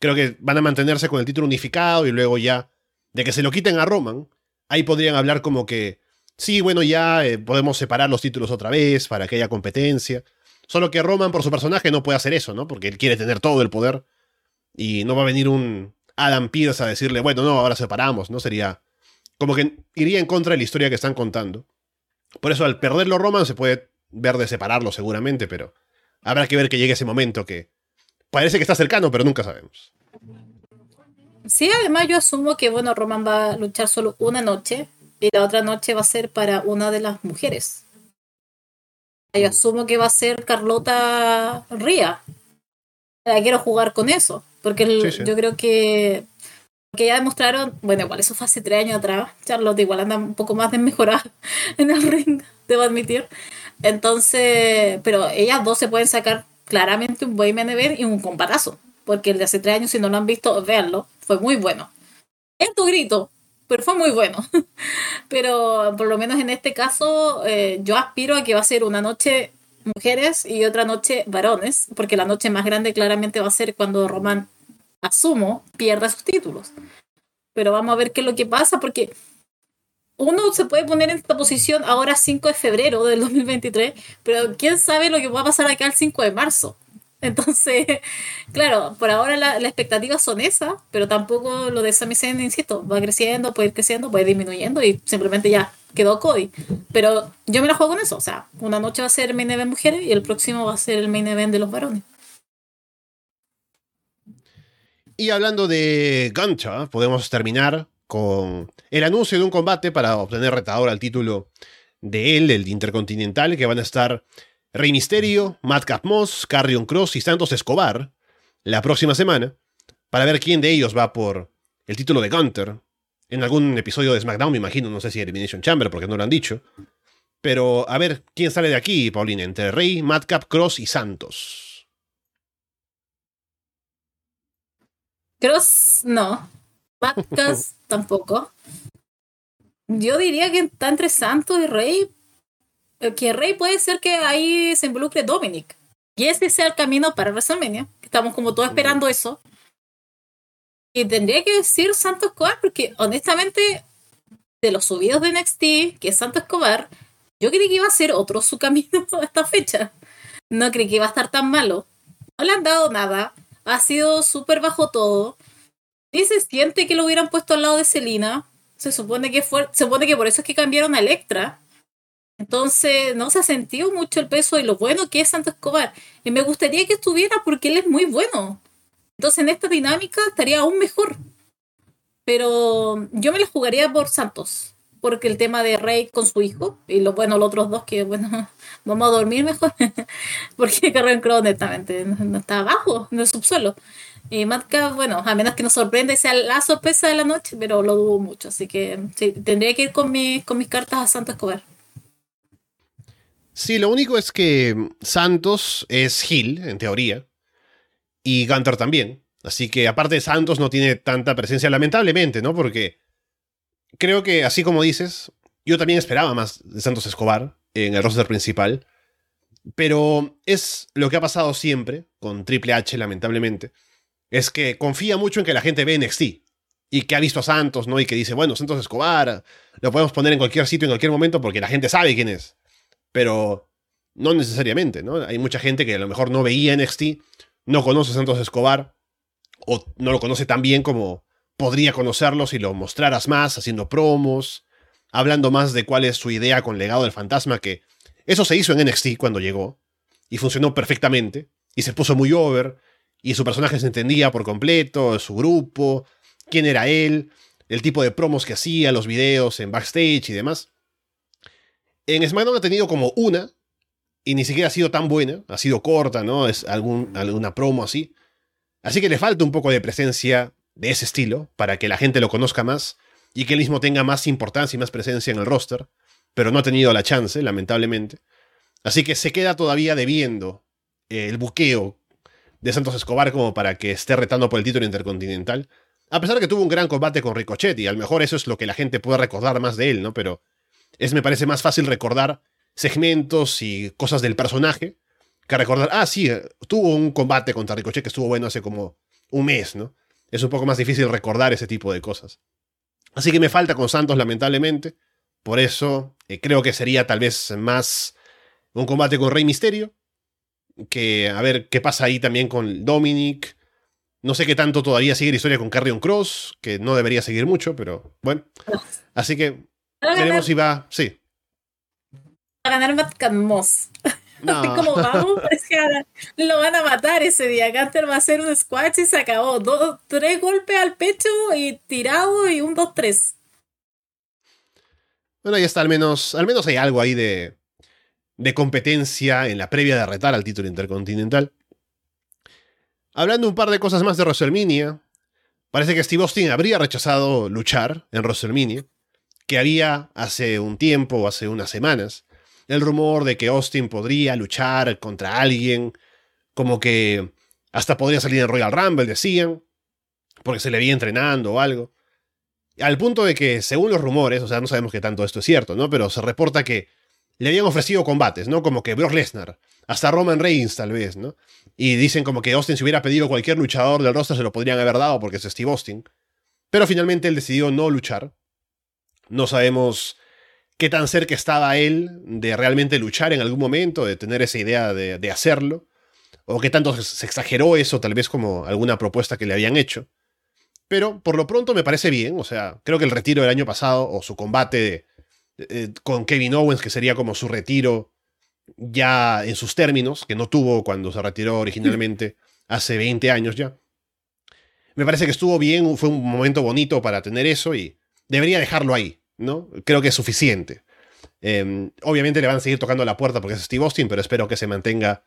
Creo que van a mantenerse con el título unificado y luego ya, de que se lo quiten a Roman, ahí podrían hablar como que, sí, bueno, ya eh, podemos separar los títulos otra vez para que haya competencia. Solo que Roman por su personaje no puede hacer eso, ¿no? Porque él quiere tener todo el poder y no va a venir un Adam Pierce a decirle, bueno, no, ahora separamos, ¿no? Sería como que iría en contra de la historia que están contando. Por eso al perderlo Roman se puede ver de separarlo seguramente, pero habrá que ver que llegue ese momento que parece que está cercano, pero nunca sabemos. Sí, además yo asumo que, bueno, Roman va a luchar solo una noche y la otra noche va a ser para una de las mujeres. Yo asumo que va a ser Carlota Ría. quiero jugar con eso, porque yo creo que que ya demostraron, bueno, igual eso fue hace tres años atrás, Charlotte igual anda un poco más desmejorada en el ring, debo admitir. Entonces, pero ellas dos se pueden sacar claramente un buen main y un combatazo, porque el de hace tres años, si no lo han visto, véanlo, fue muy bueno. Es tu grito, pero fue muy bueno. pero por lo menos en este caso, eh, yo aspiro a que va a ser una noche mujeres y otra noche varones, porque la noche más grande claramente va a ser cuando Román asumo, pierda sus títulos. Pero vamos a ver qué es lo que pasa, porque uno se puede poner en esta posición ahora 5 de febrero del 2023, pero quién sabe lo que va a pasar acá el 5 de marzo. Entonces, claro, por ahora las expectativas son esas, pero tampoco lo de Sami Zayn, insisto, va creciendo, puede ir creciendo, puede ir disminuyendo y simplemente ya quedó Cody. Pero yo me la juego con eso, o sea, una noche va a ser el main event mujeres y el próximo va a ser el main event de los varones. Y hablando de Gancha, podemos terminar con el anuncio de un combate para obtener retador al título de él, el Intercontinental, que van a estar Rey Misterio, Madcap Moss, Carrion Cross y Santos Escobar la próxima semana, para ver quién de ellos va por el título de Gunter. En algún episodio de SmackDown, me imagino, no sé si Elimination Chamber, porque no lo han dicho. Pero a ver quién sale de aquí, Paulina, entre Rey, Madcap, Cross y Santos. Cross, no. Podcast tampoco. Yo diría que está entre Santos y Rey. Que Rey puede ser que ahí se involucre Dominic. Y ese sea el camino para WrestleMania. Estamos como todos esperando eso. Y tendría que decir Santos Escobar, porque honestamente, de los subidos de NXT, que es Santos Escobar, yo creí que iba a ser otro su camino a esta fecha. No creí que iba a estar tan malo. No le han dado nada ha sido súper bajo todo. Y se siente que lo hubieran puesto al lado de Selina. Se supone que fue, se supone que por eso es que cambiaron a Electra. Entonces, no se ha sentido mucho el peso y lo bueno que es Santos Escobar. Y me gustaría que estuviera porque él es muy bueno. Entonces, en esta dinámica estaría aún mejor. Pero yo me la jugaría por Santos porque el tema de Rey con su hijo y lo bueno los otros dos que bueno vamos a dormir mejor porque Carrion Crow netamente no, está abajo en el subsuelo y Matka bueno a menos que nos sorprenda y sea la sorpresa de la noche pero lo dudo mucho así que sí, tendría que ir con, con mis cartas a Santos Escobar Sí, lo único es que Santos es Gil, en teoría, y Gunter también. Así que aparte Santos no tiene tanta presencia, lamentablemente, ¿no? Porque creo que, así como dices, yo también esperaba más de Santos Escobar en el roster principal. Pero es lo que ha pasado siempre con Triple H, lamentablemente. Es que confía mucho en que la gente ve NXT. Y que ha visto a Santos, ¿no? Y que dice, bueno, Santos Escobar, lo podemos poner en cualquier sitio, en cualquier momento, porque la gente sabe quién es. Pero no necesariamente, ¿no? Hay mucha gente que a lo mejor no veía NXT, no conoce a Santos Escobar, o no lo conoce tan bien como podría conocerlo si lo mostraras más, haciendo promos, hablando más de cuál es su idea con Legado del Fantasma, que eso se hizo en NXT cuando llegó, y funcionó perfectamente, y se puso muy over, y su personaje se entendía por completo, su grupo, quién era él, el tipo de promos que hacía, los videos en backstage y demás. En SmackDown ha tenido como una, y ni siquiera ha sido tan buena, ha sido corta, ¿no? Es alguna promo así. Así que le falta un poco de presencia de ese estilo para que la gente lo conozca más y que él mismo tenga más importancia y más presencia en el roster, pero no ha tenido la chance, lamentablemente. Así que se queda todavía debiendo el buqueo de Santos Escobar como para que esté retando por el título intercontinental. A pesar de que tuvo un gran combate con Ricochet y a lo mejor eso es lo que la gente puede recordar más de él, ¿no? Pero es me parece más fácil recordar segmentos y cosas del personaje que recordar, ah, sí, tuvo un combate contra Ricochet que estuvo bueno hace como un mes, ¿no? Es un poco más difícil recordar ese tipo de cosas. Así que me falta con Santos, lamentablemente. Por eso eh, creo que sería tal vez más un combate con Rey Misterio. Que a ver qué pasa ahí también con Dominic. No sé qué tanto todavía sigue la historia con Carrion Cross, que no debería seguir mucho, pero bueno. Así que veremos si va. Sí. A ganar Matt Moss. No. como vamos, lo van a matar ese día. Gunter va a hacer un squash y se acabó. Dos, tres golpes al pecho y tirado y un 2-3. Bueno, ahí está, al menos, al menos hay algo ahí de, de competencia en la previa de retar al título intercontinental. Hablando un par de cosas más de WrestleMania, parece que Steve Austin habría rechazado luchar en WrestleMania, que había hace un tiempo, hace unas semanas, el rumor de que Austin podría luchar contra alguien, como que hasta podría salir en Royal Rumble, decían, porque se le veía entrenando o algo. Al punto de que, según los rumores, o sea, no sabemos que tanto esto es cierto, ¿no? Pero se reporta que le habían ofrecido combates, ¿no? Como que Brock Lesnar, hasta Roman Reigns tal vez, ¿no? Y dicen como que Austin si hubiera pedido cualquier luchador del roster se lo podrían haber dado porque es Steve Austin. Pero finalmente él decidió no luchar. No sabemos qué tan cerca estaba él de realmente luchar en algún momento, de tener esa idea de, hacerlo, o qué tanto se exageró eso, tal vez como alguna propuesta que le habían hecho. Pero por lo pronto me parece bien, o sea, creo que el retiro del año pasado, o su combate con Kevin Owens, que sería como su retiro ya en sus términos, que no tuvo cuando se retiró originalmente hace 20 años ya. Me parece que estuvo bien, fue un momento bonito para tener eso y debería dejarlo ahí. ¿No? Creo que es suficiente. Em, obviamente le van a seguir tocando la puerta porque es Steve Austin, pero espero que se mantenga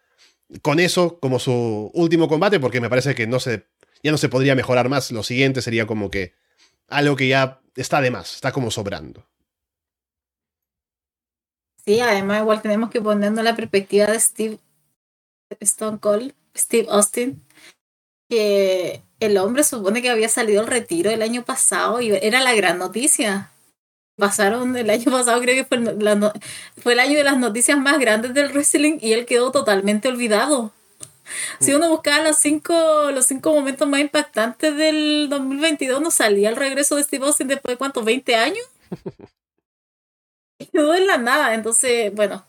con eso como su último combate, porque me parece que no se, ya no se podría mejorar más. Lo siguiente sería como que algo que ya está de más, está como sobrando. Sí, además igual tenemos que ponernos la perspectiva de Steve Stone Cold, Steve Austin, que el hombre supone que había salido al retiro el año pasado y era la gran noticia pasaron el año pasado, creo que fue, fue el año de las noticias más grandes del wrestling y él quedó totalmente olvidado. Si mm. uno buscaba los cinco, los cinco momentos más impactantes del 2022, no salía el regreso de Steve Austin después de cuántos, 20 años. quedó en la nada. Entonces, bueno,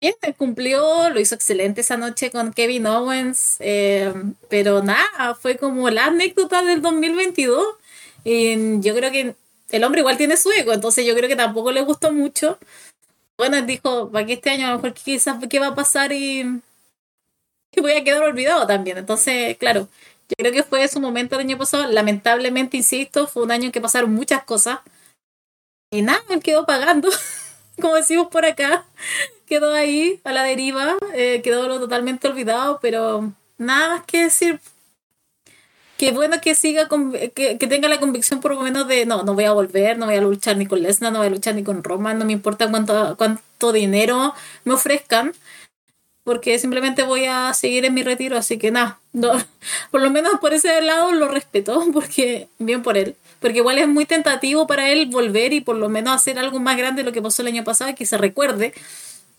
bien, cumplió, lo hizo excelente esa noche con Kevin Owens, eh, pero nada, fue como la anécdota del 2022. Y yo creo que el hombre igual tiene su ego, entonces yo creo que tampoco le gustó mucho. Bueno, dijo, para que este año a lo mejor quizás qué va a pasar y, y voy a quedar olvidado también. Entonces, claro, yo creo que fue su momento el año pasado. Lamentablemente, insisto, fue un año en que pasaron muchas cosas. Y nada, él quedó pagando, como decimos por acá. Quedó ahí a la deriva, eh, quedó totalmente olvidado, pero nada más que decir qué bueno que siga, que, tenga la convicción por lo menos de, no, no voy a volver, no voy a luchar ni con Lesnar, no voy a luchar ni con Roman, no me importa cuánto, cuánto dinero me ofrezcan, porque simplemente voy a seguir en mi retiro, así que nada, no, por lo menos por ese lado lo respeto, porque bien por él, porque igual es muy tentativo para él volver y por lo menos hacer algo más grande de lo que pasó el año pasado y que se recuerde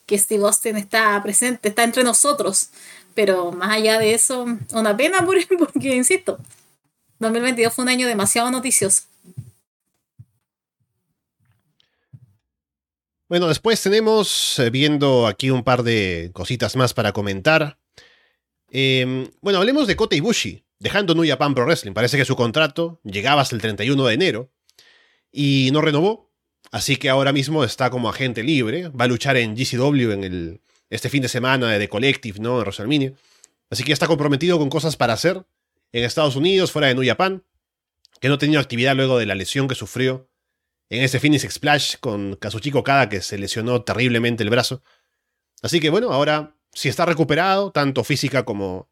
que Steve Austin está presente, está entre nosotros. Pero más allá de eso, una pena por, porque, insisto, 2022 fue un año demasiado noticioso. Bueno, después tenemos, eh, viendo aquí un par de cositas más para comentar. Em, bueno, hablemos de Kota Ibushi, dejando New Japan Pro Wrestling. Parece que su contrato llegaba hasta el 31 de enero y no renovó. Así que ahora mismo está como agente libre. Va a luchar en GCW en el, este fin de semana de The Collective, ¿no? En WrestleMania. Así que está comprometido con cosas para hacer en Estados Unidos, fuera de New Japan. Que no ha tenido actividad luego de la lesión que sufrió en ese Phoenix Splash con Kazuchiko Kada, que se lesionó terriblemente el brazo. Así que bueno, ahora si está recuperado, tanto física como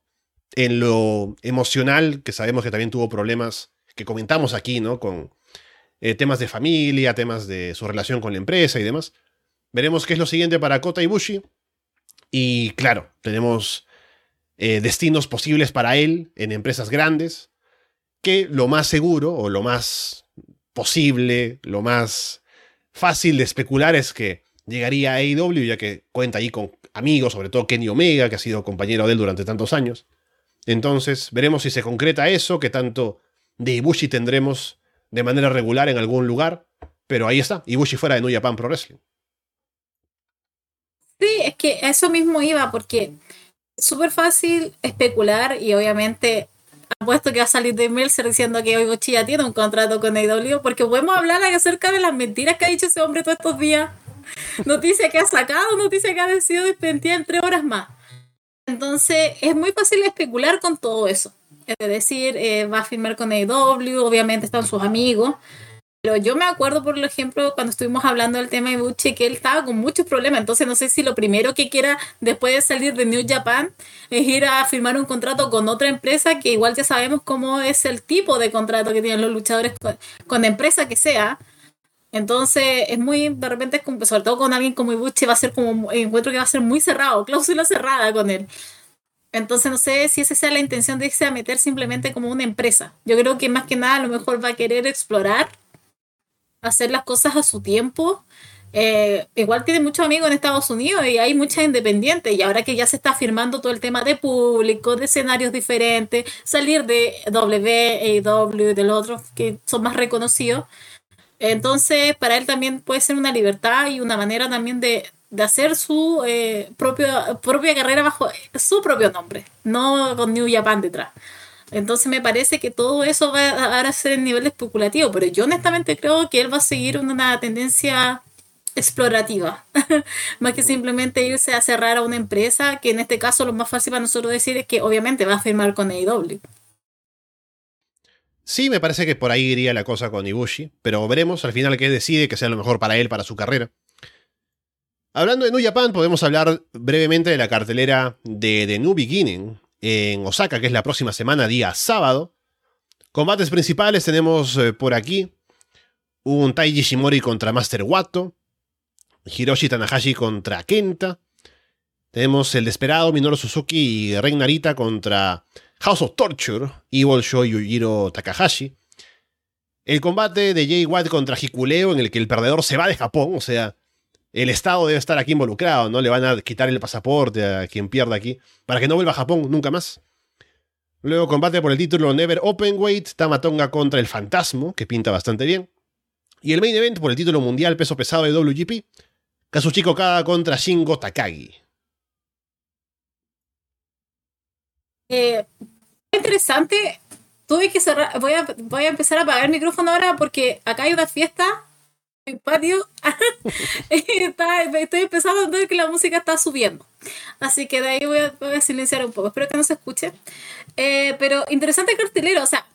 en lo emocional, que sabemos que también tuvo problemas que comentamos aquí, ¿no? Con eh, temas de familia, temas de su relación con la empresa y demás. Veremos qué es lo siguiente para Kota Ibushi. Y claro, tenemos eh, destinos posibles para él en empresas grandes, que lo más seguro o lo más posible, lo más fácil de especular es que llegaría a AEW, ya que cuenta ahí con amigos, sobre todo Kenny Omega, que ha sido compañero de él durante tantos años. Entonces, veremos si se concreta eso, que tanto de Ibushi tendremos de manera regular en algún lugar. Pero ahí está, Ibushi fuera de New Japan Pro Wrestling. Sí, es que eso mismo iba, porque es súper fácil especular y obviamente apuesto que va a salir de Meltzer diciendo que hoy ya tiene un contrato con AEW, porque podemos hablar acerca de las mentiras que ha dicho ese hombre todos estos días. Noticia que ha sacado, noticia que ha sido despedida en tres horas más. Entonces, es muy fácil especular con todo eso. Es decir, eh, va a firmar con AEW, obviamente están sus amigos, yo me acuerdo, por ejemplo, cuando estuvimos hablando del tema de Bucci, que él estaba con muchos problemas. Entonces, no sé si lo primero que quiera después de salir de New Japan es ir a firmar un contrato con otra empresa, que igual ya sabemos cómo es el tipo de contrato que tienen los luchadores con, empresa que sea. Entonces, es muy, de repente, sobre todo con alguien como Ibuchi, va a ser como, encuentro que va a ser muy cerrado, cláusula cerrada con él. Entonces no sé si esa sea la intención de irse a meter simplemente como una empresa. Yo creo que más que nada a lo mejor va a querer explorar hacer las cosas a su tiempo. Eh, igual tiene muchos amigos en Estados Unidos y hay muchas independientes y ahora que ya se está firmando todo el tema de público, de escenarios diferentes, salir de W, AW, del otro que son más reconocidos. Entonces, para él también puede ser una libertad y una manera también de, hacer su eh, propia carrera bajo su propio nombre, no con New Japan detrás. Entonces me parece que todo eso va a ser en nivel especulativo, pero yo honestamente creo que él va a seguir una tendencia explorativa, más que simplemente irse a cerrar a una empresa, que en este caso lo más fácil para nosotros decir es que obviamente va a firmar con AEW. Sí, me parece que por ahí iría la cosa con Ibushi, pero veremos al final qué decide que sea lo mejor para él, para su carrera. Hablando de New Japan, podemos hablar brevemente de la cartelera de The New Beginning, en Osaka, que es la próxima semana, día sábado. Combates principales tenemos eh, por aquí un Taiji Shimori contra Master Wato, Hiroshi Tanahashi contra Kenta, tenemos el desesperado Minoru Suzuki y Rey Narita contra House of Torture, Evil Show Yujiro Takahashi. El combate de Jay White contra Hikuleo, en el que el perdedor se va de Japón, o sea, el Estado debe estar aquí involucrado, ¿no? Le van a quitar el pasaporte a quien pierda aquí, para que no vuelva a Japón nunca más. Luego combate por el título Never Openweight, Tamatonga contra el Fantasma, que pinta bastante bien. Y el main event por el título mundial peso pesado de WGP, Kazuchika Okada contra Shingo Takagi. Eh, interesante. Tuve que cerrar. Voy a, voy a empezar a apagar el micrófono ahora porque acá hay una fiesta mi patio estoy empezando a ver que la música está subiendo. Así que de ahí voy a, silenciar un poco. Espero que no se escuche. Eh, pero interesante cartelero. O sea,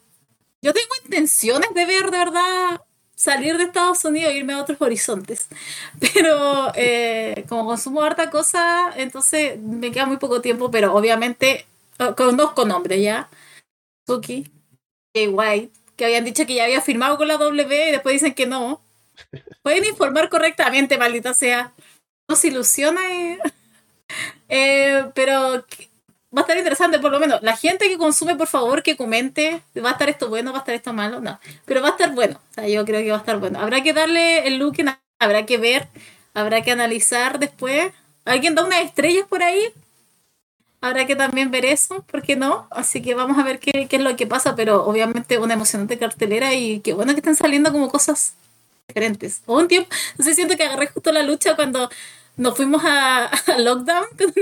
yo tengo intenciones de ver de verdad salir de Estados Unidos e irme a otros horizontes. Pero eh, como consumo harta cosa, entonces me queda muy poco tiempo. Pero obviamente oh, conozco nombres ya. Suki, Jay White, que habían dicho que ya había firmado con la W y después dicen que no. Pueden informar correctamente, maldita sea. No se ilusiona. Eh, pero va a estar interesante, por lo menos. La gente que consume, por favor, que comente. ¿Va a estar esto bueno? ¿Va a estar esto malo? No. Pero va a estar bueno. O sea, yo creo que va a estar bueno. Habrá que darle el look, habrá que ver, habrá que analizar después. ¿Alguien da unas estrellas por ahí? Habrá que también ver eso, ¿por qué no? Así que vamos a ver qué, qué es lo que pasa, pero obviamente una emocionante cartelera y qué bueno que estén saliendo como cosas diferentes. Hubo un tiempo, no sé, siento que agarré justo la lucha cuando nos fuimos a, lockdown,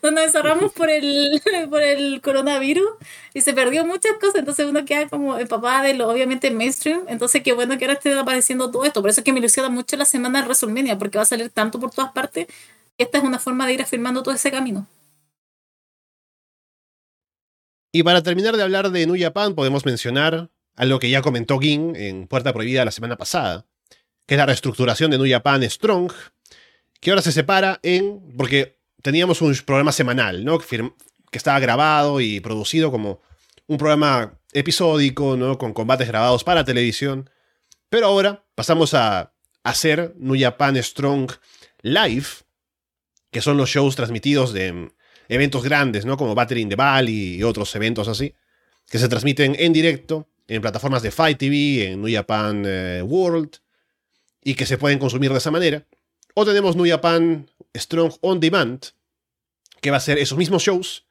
cuando nos, encerramos por el, por el coronavirus y se perdió muchas cosas, entonces uno queda como papá de lo obviamente mainstream, entonces qué bueno que ahora esté apareciendo todo esto, por eso es que me ilusiona mucho la semana de WrestleMania, porque va a salir tanto por todas partes, esta es una forma de ir afirmando todo ese camino. Y para terminar de hablar de New Japan, podemos mencionar algo que ya comentó Gin en Puerta Prohibida la semana pasada, que es la reestructuración de New Japan Strong, que ahora se separa en, porque teníamos un programa semanal, ¿no? Que, estaba grabado y producido como un programa episódico, ¿no? Con combates grabados para televisión, pero ahora pasamos a hacer New Japan Strong Live, que son los shows transmitidos de eventos grandes, ¿no? Como Battle in the Valley y otros eventos así, que se transmiten en directo en plataformas de Fight TV, en New Japan eh, World, y que se pueden consumir de esa manera. O tenemos New Japan Strong On Demand, que va a ser esos mismos shows,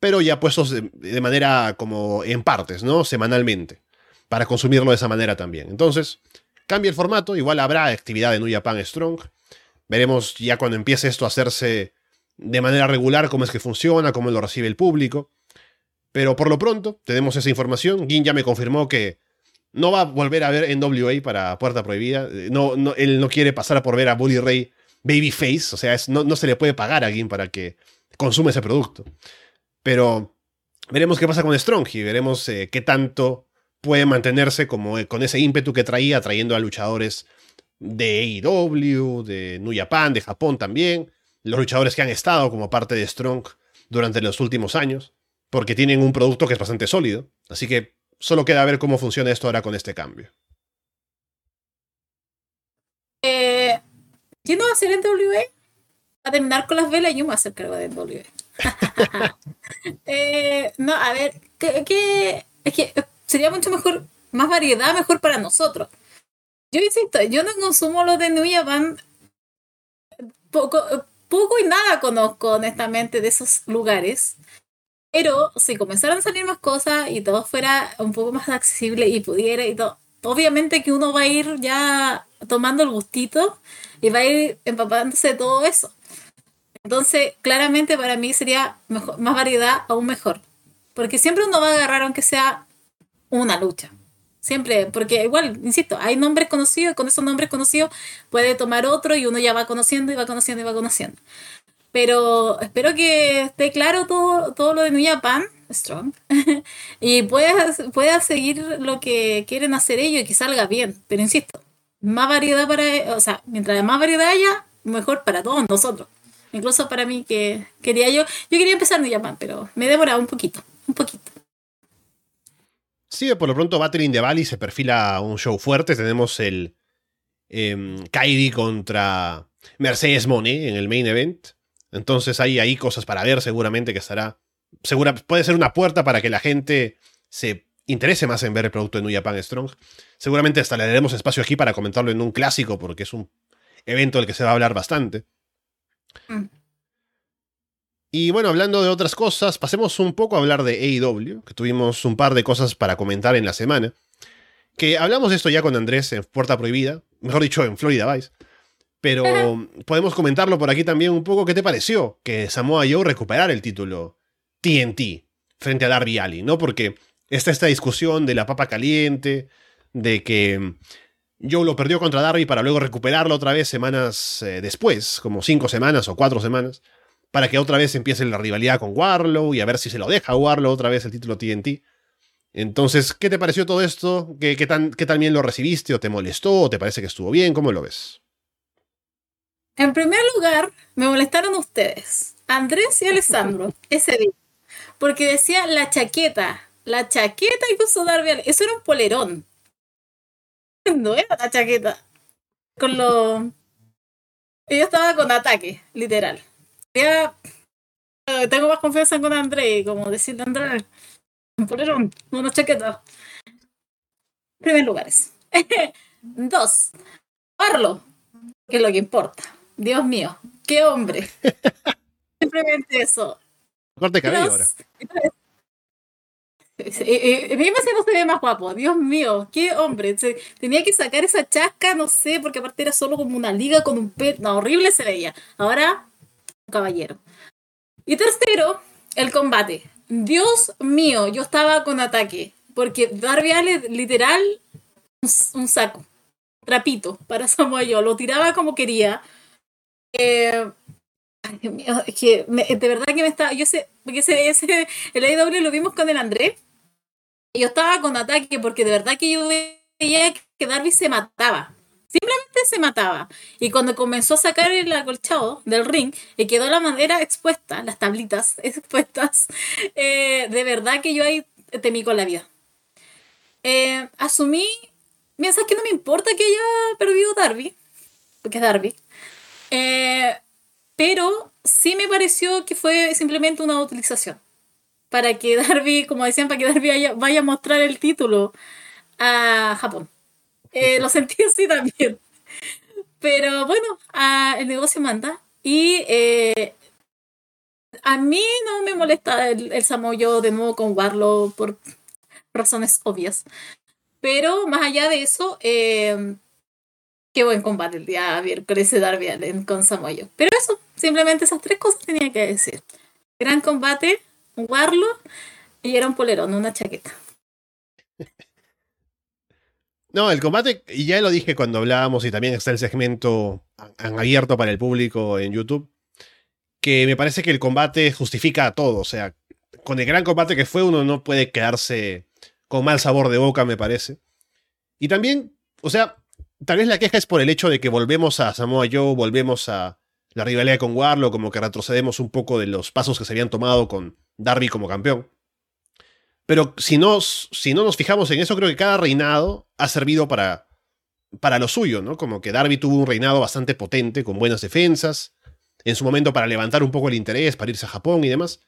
pero ya puestos de, manera como en partes, ¿no? Semanalmente, para consumirlo de esa manera también. Entonces, cambia el formato, igual habrá actividad de New Japan Strong. Veremos ya cuando empiece esto a hacerse de manera regular cómo es que funciona, cómo lo recibe el público. Pero por lo pronto tenemos esa información. Gin ya me confirmó que no va a volver a ver NWA para Puerta Prohibida. Eh, no, no, él no quiere pasar por ver a Bully Ray Babyface. O sea, no, no, se le puede pagar a Gin para que consume ese producto. Pero veremos qué pasa con Strong y veremos eh, qué tanto puede mantenerse como, eh, con ese ímpetu que traía, trayendo a luchadores de AEW, de New Japan, de Japón también los luchadores que han estado como parte de Strong durante los últimos años, porque tienen un producto que es bastante sólido. Así que solo queda ver cómo funciona esto ahora con este cambio. Eh, ¿Quién no va a hacer NWA? Va a terminar con las velas yo me voy a hacer cargo de NWA. eh, no, a ver, ¿qué, es que sería mucho mejor, más variedad, mejor para nosotros. Yo insisto, yo no consumo lo de New Japan poco, poco y nada conozco honestamente de esos lugares. Pero si comenzaran a salir más cosas y todo fuera un poco más accesible y pudiera y todo, obviamente que uno va a ir ya tomando el gustito y va a ir empapándose de todo eso. Entonces, claramente para mí sería mejor, más variedad aún mejor. Porque siempre uno va a agarrar aunque sea una lucha. Siempre, porque igual, insisto, hay nombres conocidos y con esos nombres conocidos puede tomar otro y uno ya va conociendo y va conociendo y va conociendo. Pero espero que esté claro todo, todo lo de New Japan, Strong, y pueda, pueda seguir lo que quieren hacer ellos y que salga bien. Pero insisto, más variedad para, o sea, mientras más variedad haya, mejor para todos nosotros. Incluso para mí que quería yo, yo quería empezar New Japan, pero me he demorado un poquito, un poquito. Sí, por lo pronto Battle in the Valley se perfila un show fuerte. Tenemos el eh, contra Mercedes Money en el main event. Entonces hay ahí cosas para ver seguramente que estará... Segura, puede ser una puerta para que la gente se interese más en ver el producto de New Japan Strong. Seguramente hasta le daremos espacio aquí para comentarlo en un clásico porque es un evento del que se va a hablar bastante. Mm. Y bueno, hablando de otras cosas, pasemos un poco a hablar de AEW, que tuvimos un par de cosas para comentar en la semana. Que hablamos de esto ya con Andrés en Puerta Prohibida, mejor dicho, en Florida Vice. Pero podemos comentarlo por aquí también un poco. ¿Qué te pareció que Samoa Joe recuperara el título TNT frente a Darby Allin? ¿no? Porque está esta discusión de la papa caliente, de que Joe lo perdió contra Darby para luego recuperarlo otra vez semanas eh, después, como cinco semanas o cuatro semanas para que otra vez empiece la rivalidad con Warlow y a ver si se lo deja a Warlow otra vez el título TNT. Entonces, ¿qué te pareció todo esto? ¿Qué, tan, ¿Qué bien lo recibiste o te molestó o te parece que estuvo bien? ¿Cómo lo ves? En primer lugar, me molestaron ustedes, Andrés y Alessandro, ese día. Porque decía la chaqueta, la chaqueta y puso Darby Eso era un polerón. No era la chaqueta. Con lo. Yo estaba con ataque, literal ya tengo más confianza con André, como decirle André, poner una chaqueta. Primer lugares. Dos, Parlo, que es lo que importa. Dios mío, qué hombre. Simplemente eso. Corte cabello ahora. Dime si no se ve más guapo. Dios mío, qué hombre. tenía que sacar esa chasca, no sé, porque aparte era solo como una liga con un pet. No, horrible se veía. Ahora caballero. Y tercero, el combate. Dios mío, yo estaba con ataque. Porque Darby Allin, literal, un, saco, trapito para Samoa. Lo tiraba como quería. Eh, ay, Dios mío, es que de verdad que me estaba. Yo sé, porque ese, ese, el AEW lo vimos con el André. Y yo estaba con ataque porque de verdad que yo veía que Darby se mataba. Simplemente se mataba. Y cuando comenzó a sacar el acolchado del ring y quedó la madera expuesta, las tablitas expuestas, eh, de verdad que yo ahí temí con la vida. Eh, asumí, mira, sabes que no me importa que haya perdido Darby, porque es Darby, eh, pero sí me pareció que fue simplemente una utilización. Para que Darby, como decían, para que Darby vaya a mostrar el título a Japón. Eh, lo sentí así también. Pero bueno, el negocio manda. Y eh, a mí no me molesta el, el Samoyo de nuevo con Warlow por razones obvias. Pero más allá de eso, eh, qué buen combate el día miércoles de Darby Allen con Samoyo. Pero eso, simplemente esas tres cosas tenía que decir. Gran combate, un Warlow y era un polerón, una chaqueta. No, el combate, y ya lo dije cuando hablábamos, y también está el segmento abierto para el público en YouTube, que me parece que el combate justifica todo. O sea, con el gran combate que fue, uno no puede quedarse con mal sabor de boca, me parece. Y también, o sea, tal vez la queja es por el hecho de que volvemos a Samoa Joe, volvemos a la rivalidad con Warlock, como que retrocedemos un poco de los pasos que se habían tomado con Darby como campeón. Pero si, si no nos fijamos en eso, creo que cada reinado ha servido para, para lo suyo, ¿no? Como que Darby tuvo un reinado bastante potente, con buenas defensas, en su momento para levantar un poco el interés, para irse a Japón y demás.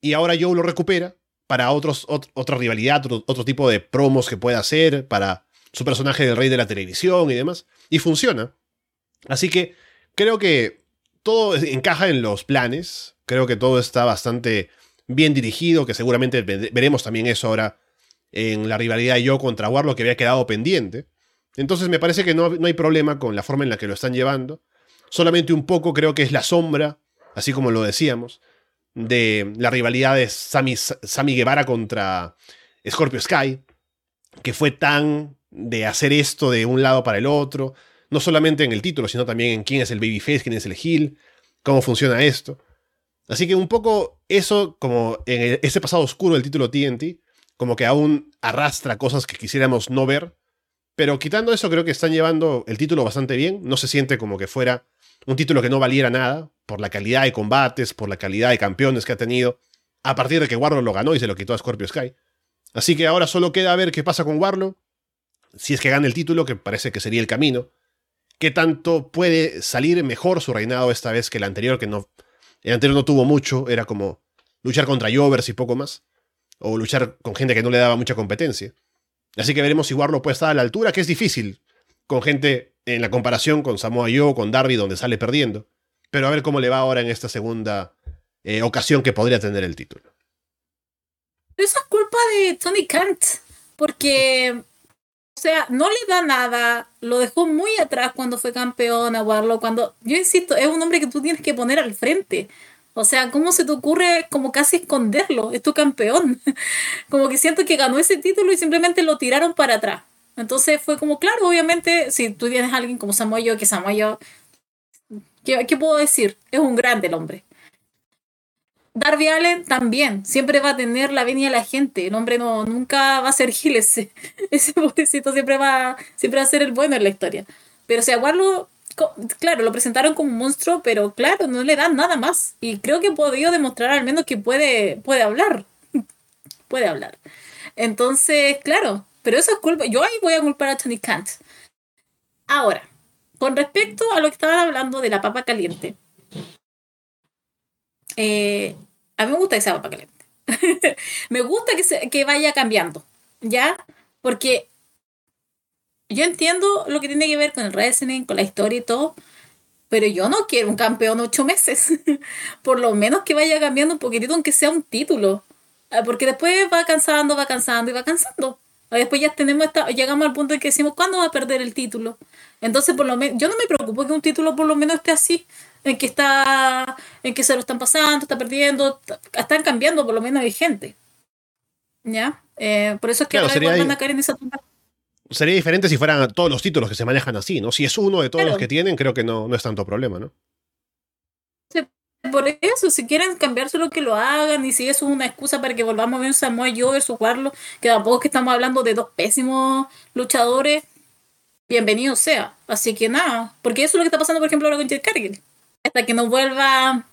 Y ahora Joe lo recupera para otros, otra rivalidad, otro, otro tipo de promos que pueda hacer, para su personaje del rey de la televisión y demás. Y funciona. Así que creo que todo encaja en los planes. Creo que todo está bastante bien dirigido, que seguramente veremos también eso ahora en la rivalidad yo contra Warlock que había quedado pendiente. Entonces me parece que no, no, hay problema con la forma en la que lo están llevando. Solamente un poco creo que es la sombra, así como lo decíamos, de la rivalidad de Sammy, Sammy Guevara contra Scorpio Sky, que fue tan de hacer esto de un lado para el otro, no solamente en el título, sino también en quién es el babyface, quién es el heel, cómo funciona esto. Así que un poco eso, como en ese pasado oscuro del título TNT, como que aún arrastra cosas que quisiéramos no ver. Pero quitando eso, creo que están llevando el título bastante bien. No se siente como que fuera un título que no valiera nada, por la calidad de combates, por la calidad de campeones que ha tenido, a partir de que Warlock lo ganó y se lo quitó a Scorpio Sky. Así que ahora solo queda ver qué pasa con Warlock, si es que gana el título, que parece que sería el camino. ¿Qué tanto puede salir mejor su reinado esta vez que el anterior, que no el anterior no tuvo mucho, era como luchar contra Jovers y poco más. O luchar con gente que no le daba mucha competencia. Así que veremos si Warlock puede estar a la altura, que es difícil con gente en la comparación con Samoa Joe, con Darby, donde sale perdiendo. Pero a ver cómo le va ahora en esta segunda eh, ocasión que podría tener el título. Eso es culpa de Tony Kant, porque, sea, no le da nada, lo dejó muy atrás cuando fue campeón a Warlock, cuando, yo insisto, es un hombre que tú tienes que poner al frente. O sea, ¿cómo se te ocurre como casi esconderlo? Es tu campeón. como que siento que ganó ese título y simplemente lo tiraron para atrás. Entonces fue como, claro, obviamente, si tú tienes a alguien como Samoyo, que Samoyo, ¿qué, ¿qué puedo decir? Es un grande el hombre. Darby Allen también, siempre va a tener la venia de la gente. El hombre no, nunca va a ser Gil ese. Ese pobrecito siempre va, siempre a ser el bueno en la historia. Pero o sea, Warlock, claro, lo presentaron como un monstruo, pero claro, no le dan nada más. Y creo que podido demostrar al menos que puede, puede hablar. puede hablar. Entonces, claro, pero eso es culpa. Yo ahí voy a culpar a Tony Kant. Ahora, con respecto a lo que estaban hablando de la papa caliente. Eh, a mí me gusta esa papa caliente. me gusta que, se, que vaya cambiando, ¿ya? Porque yo entiendo lo que tiene que ver con el wrestling, con la historia y todo, pero yo no quiero un campeón ocho meses. Por lo menos que vaya cambiando un poquitito, aunque sea un título. Ah, porque después va cansando, va cansando y va cansando. Después ya tenemos esta, llegamos al punto en que decimos, ¿cuándo va a perder el título? Entonces, por lo menos, yo no me preocupo que un título por lo menos esté así, en que está, en que se lo están pasando, está perdiendo, están cambiando por lo menos hay gente. ¿Ya? Eh, por eso es que claro, sería, a caer en esa tumba. Sería diferente si fueran todos los títulos que se manejan así, ¿no? Si es uno de todos Claro. los que tienen, creo que no, no es tanto problema, ¿no? Por eso, si quieren cambiárselo, que lo hagan. Y si eso es una excusa para que volvamos a ver un Samoa Joe versus Warlock, que tampoco es que estamos hablando de dos pésimos luchadores, bienvenido sea. Así que nada, porque eso es lo que está pasando, por ejemplo, ahora con Jade Cargill. Hasta que nos vuelva,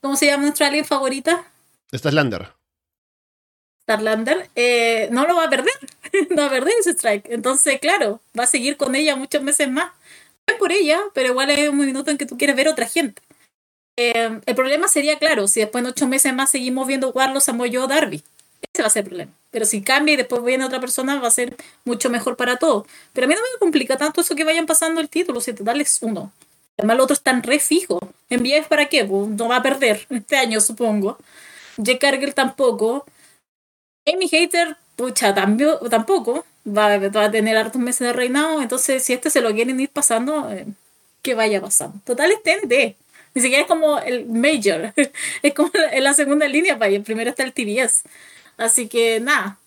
¿cómo se llama nuestra alien favorita? Esta es Lander. Starlander, eh, no lo va a perder. no va a perder ese strike. Entonces, claro, va a seguir con ella muchos meses más. Bien por ella, pero igual es un minuto en que tú quieres ver otra gente. Eh, el problema sería, claro, si después en ocho meses más seguimos viendo Warlock, Samoyo, Darby. Ese va a ser el problema. Pero si cambia y después viene otra persona, va a ser mucho mejor para todos. Pero a mí no me complica tanto eso que vayan pasando el título, si te darles uno. Además, los otros están re fijos. ¿En para qué? Pues no va a perder este año, supongo. Jake Cargill tampoco. Amy Hater, pucha, tampoco. Va, a tener hartos meses de reinado. Entonces, si este se lo quieren ir pasando, eh, que vaya pasando. Total es TNT. Ni siquiera es como el Major. es como en la segunda línea para El primero está el TBS. Así que nada.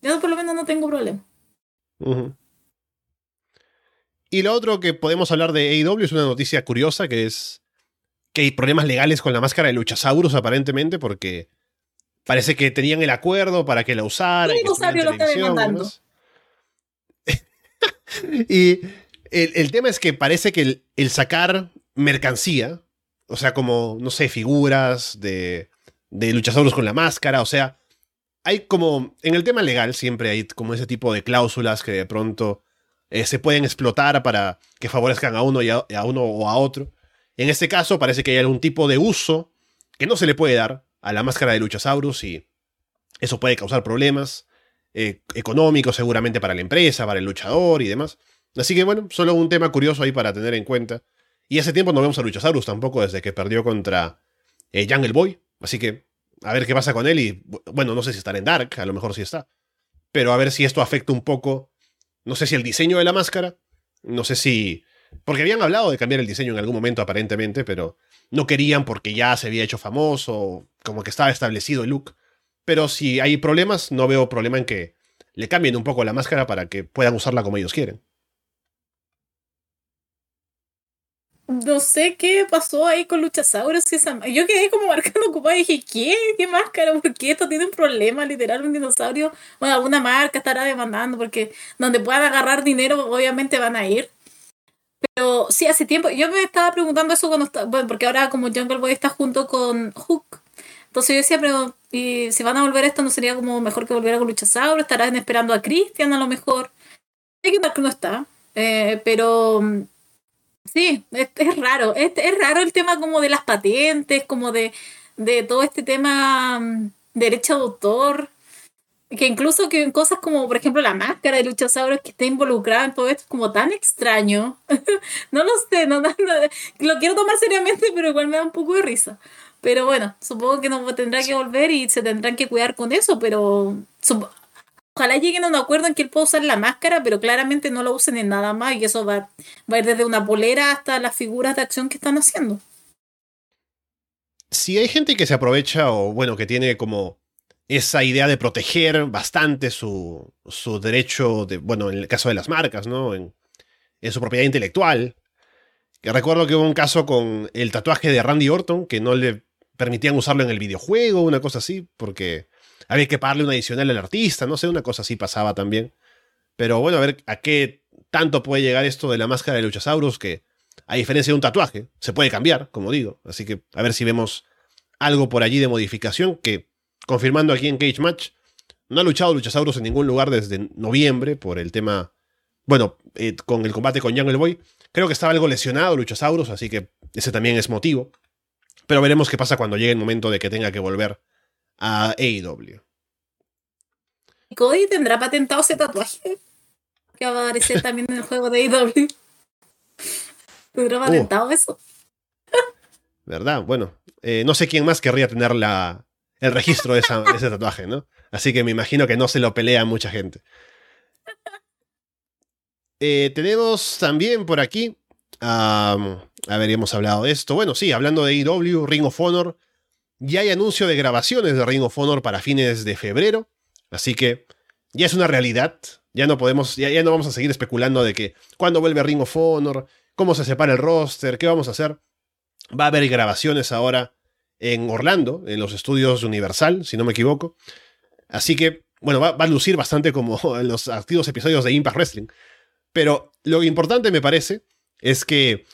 Yo por lo menos no tengo problema. Y lo otro que podemos hablar de AEW es una noticia curiosa que es que hay problemas legales con la máscara de Luchasaurus aparentemente porque parece que tenían el acuerdo para que la usara. Y, lo está demandando. y el, tema es que parece que el sacar mercancía, o sea, como, no sé, figuras de, de luchadores con la máscara, o sea, hay como, en el tema legal siempre hay como ese tipo de cláusulas que de pronto eh, se pueden explotar para que favorezcan a uno y a, uno o a otro. En este caso parece que hay algún tipo de uso que no se le puede dar a la máscara de Luchasaurus y eso puede causar problemas eh, económicos seguramente para la empresa, para el luchador y demás. Así que bueno, solo un tema curioso ahí para tener en cuenta. Y hace tiempo no vemos a Luchasaurus tampoco desde que perdió contra eh, Jungle Boy. Así que a ver qué pasa con él. Y bueno, no sé si estará en Dark, a lo mejor sí está. Pero a ver si esto afecta un poco. No sé si el diseño de la máscara. No sé si. Porque habían hablado de cambiar el diseño en algún momento aparentemente, pero no querían porque ya se había hecho famoso, como que estaba establecido el look. Pero si hay problemas, no veo problema en que le cambien un poco la máscara para que puedan usarla como ellos quieren. No sé qué pasó ahí con Luchasaurus y esa yo quedé como marcando ocupada y dije ¿qué? ¿qué máscara? ¿por qué esto tiene un problema literal un dinosaurio? bueno alguna marca estará demandando porque donde puedan agarrar dinero obviamente van a ir pero sí hace tiempo yo me estaba preguntando eso cuando está, bueno porque ahora como Jungle Boy está junto con Hook entonces yo pero y si van a volver esto no sería como mejor que volviera con Luchasaurus estarán esperando a Christian a lo mejor hay que que no está eh, pero Sí, es, raro. Es, es, raro el tema como de las patentes, como de, de todo este tema mm, derecho de autor. Que incluso que en cosas como, por ejemplo, la máscara de Luchasaurus que está involucrada en todo esto es como tan extraño. no lo sé, no, lo quiero tomar seriamente, pero igual me da un poco de risa. Pero bueno, supongo que no tendrá que volver y se tendrán que cuidar con eso, pero Ojalá lleguen a un acuerdo en que él pueda usar la máscara, pero claramente no lo usen en nada más y eso va, va a ir desde una polera hasta las figuras de acción que están haciendo. Si hay gente que se aprovecha o bueno, que tiene como esa idea de proteger bastante su, su derecho, de, bueno, en el caso de las marcas, ¿no? En, en su propiedad intelectual. Recuerdo que hubo un caso con el tatuaje de Randy Orton, que no le permitían usarlo en el videojuego, una cosa así, porque había que pagarle un adicional al artista, no sé, una cosa así pasaba también. Pero bueno, a ver a qué tanto puede llegar esto de la máscara de Luchasaurus, que a diferencia de un tatuaje, se puede cambiar, como digo. Así que a ver si vemos algo por allí de modificación, que confirmando aquí en Cage Match, no ha luchado Luchasaurus en ningún lugar desde noviembre por el tema, bueno, eh, con el combate con Jungle Boy. Creo que estaba algo lesionado Luchasaurus, así que ese también es motivo. Pero veremos qué pasa cuando llegue el momento de que tenga que volver a AEW. ¿Cody tendrá patentado ese tatuaje? Que va a aparecer también en el juego de AEW. ¿Tendrá uh. patentado eso? ¿Verdad? Bueno, eh, no sé quién más querría tener la, el registro de, ese tatuaje, ¿no? Así que me imagino que no se lo pelea mucha gente. Eh, tenemos también por aquí. a ver, hemos hablado de esto. Bueno, sí, hablando de AEW, Ring of Honor ya hay anuncio de grabaciones de Ring of Honor para fines de febrero, así que ya es una realidad. Ya no podemos, ya, no vamos a seguir especulando de que cuándo vuelve Ring of Honor, cómo se separa el roster, qué vamos a hacer. Va a haber grabaciones ahora en Orlando, en los estudios Universal, si no me equivoco. Así que, bueno, va, va a lucir bastante como en los activos episodios de Impact Wrestling. Pero lo importante me parece es que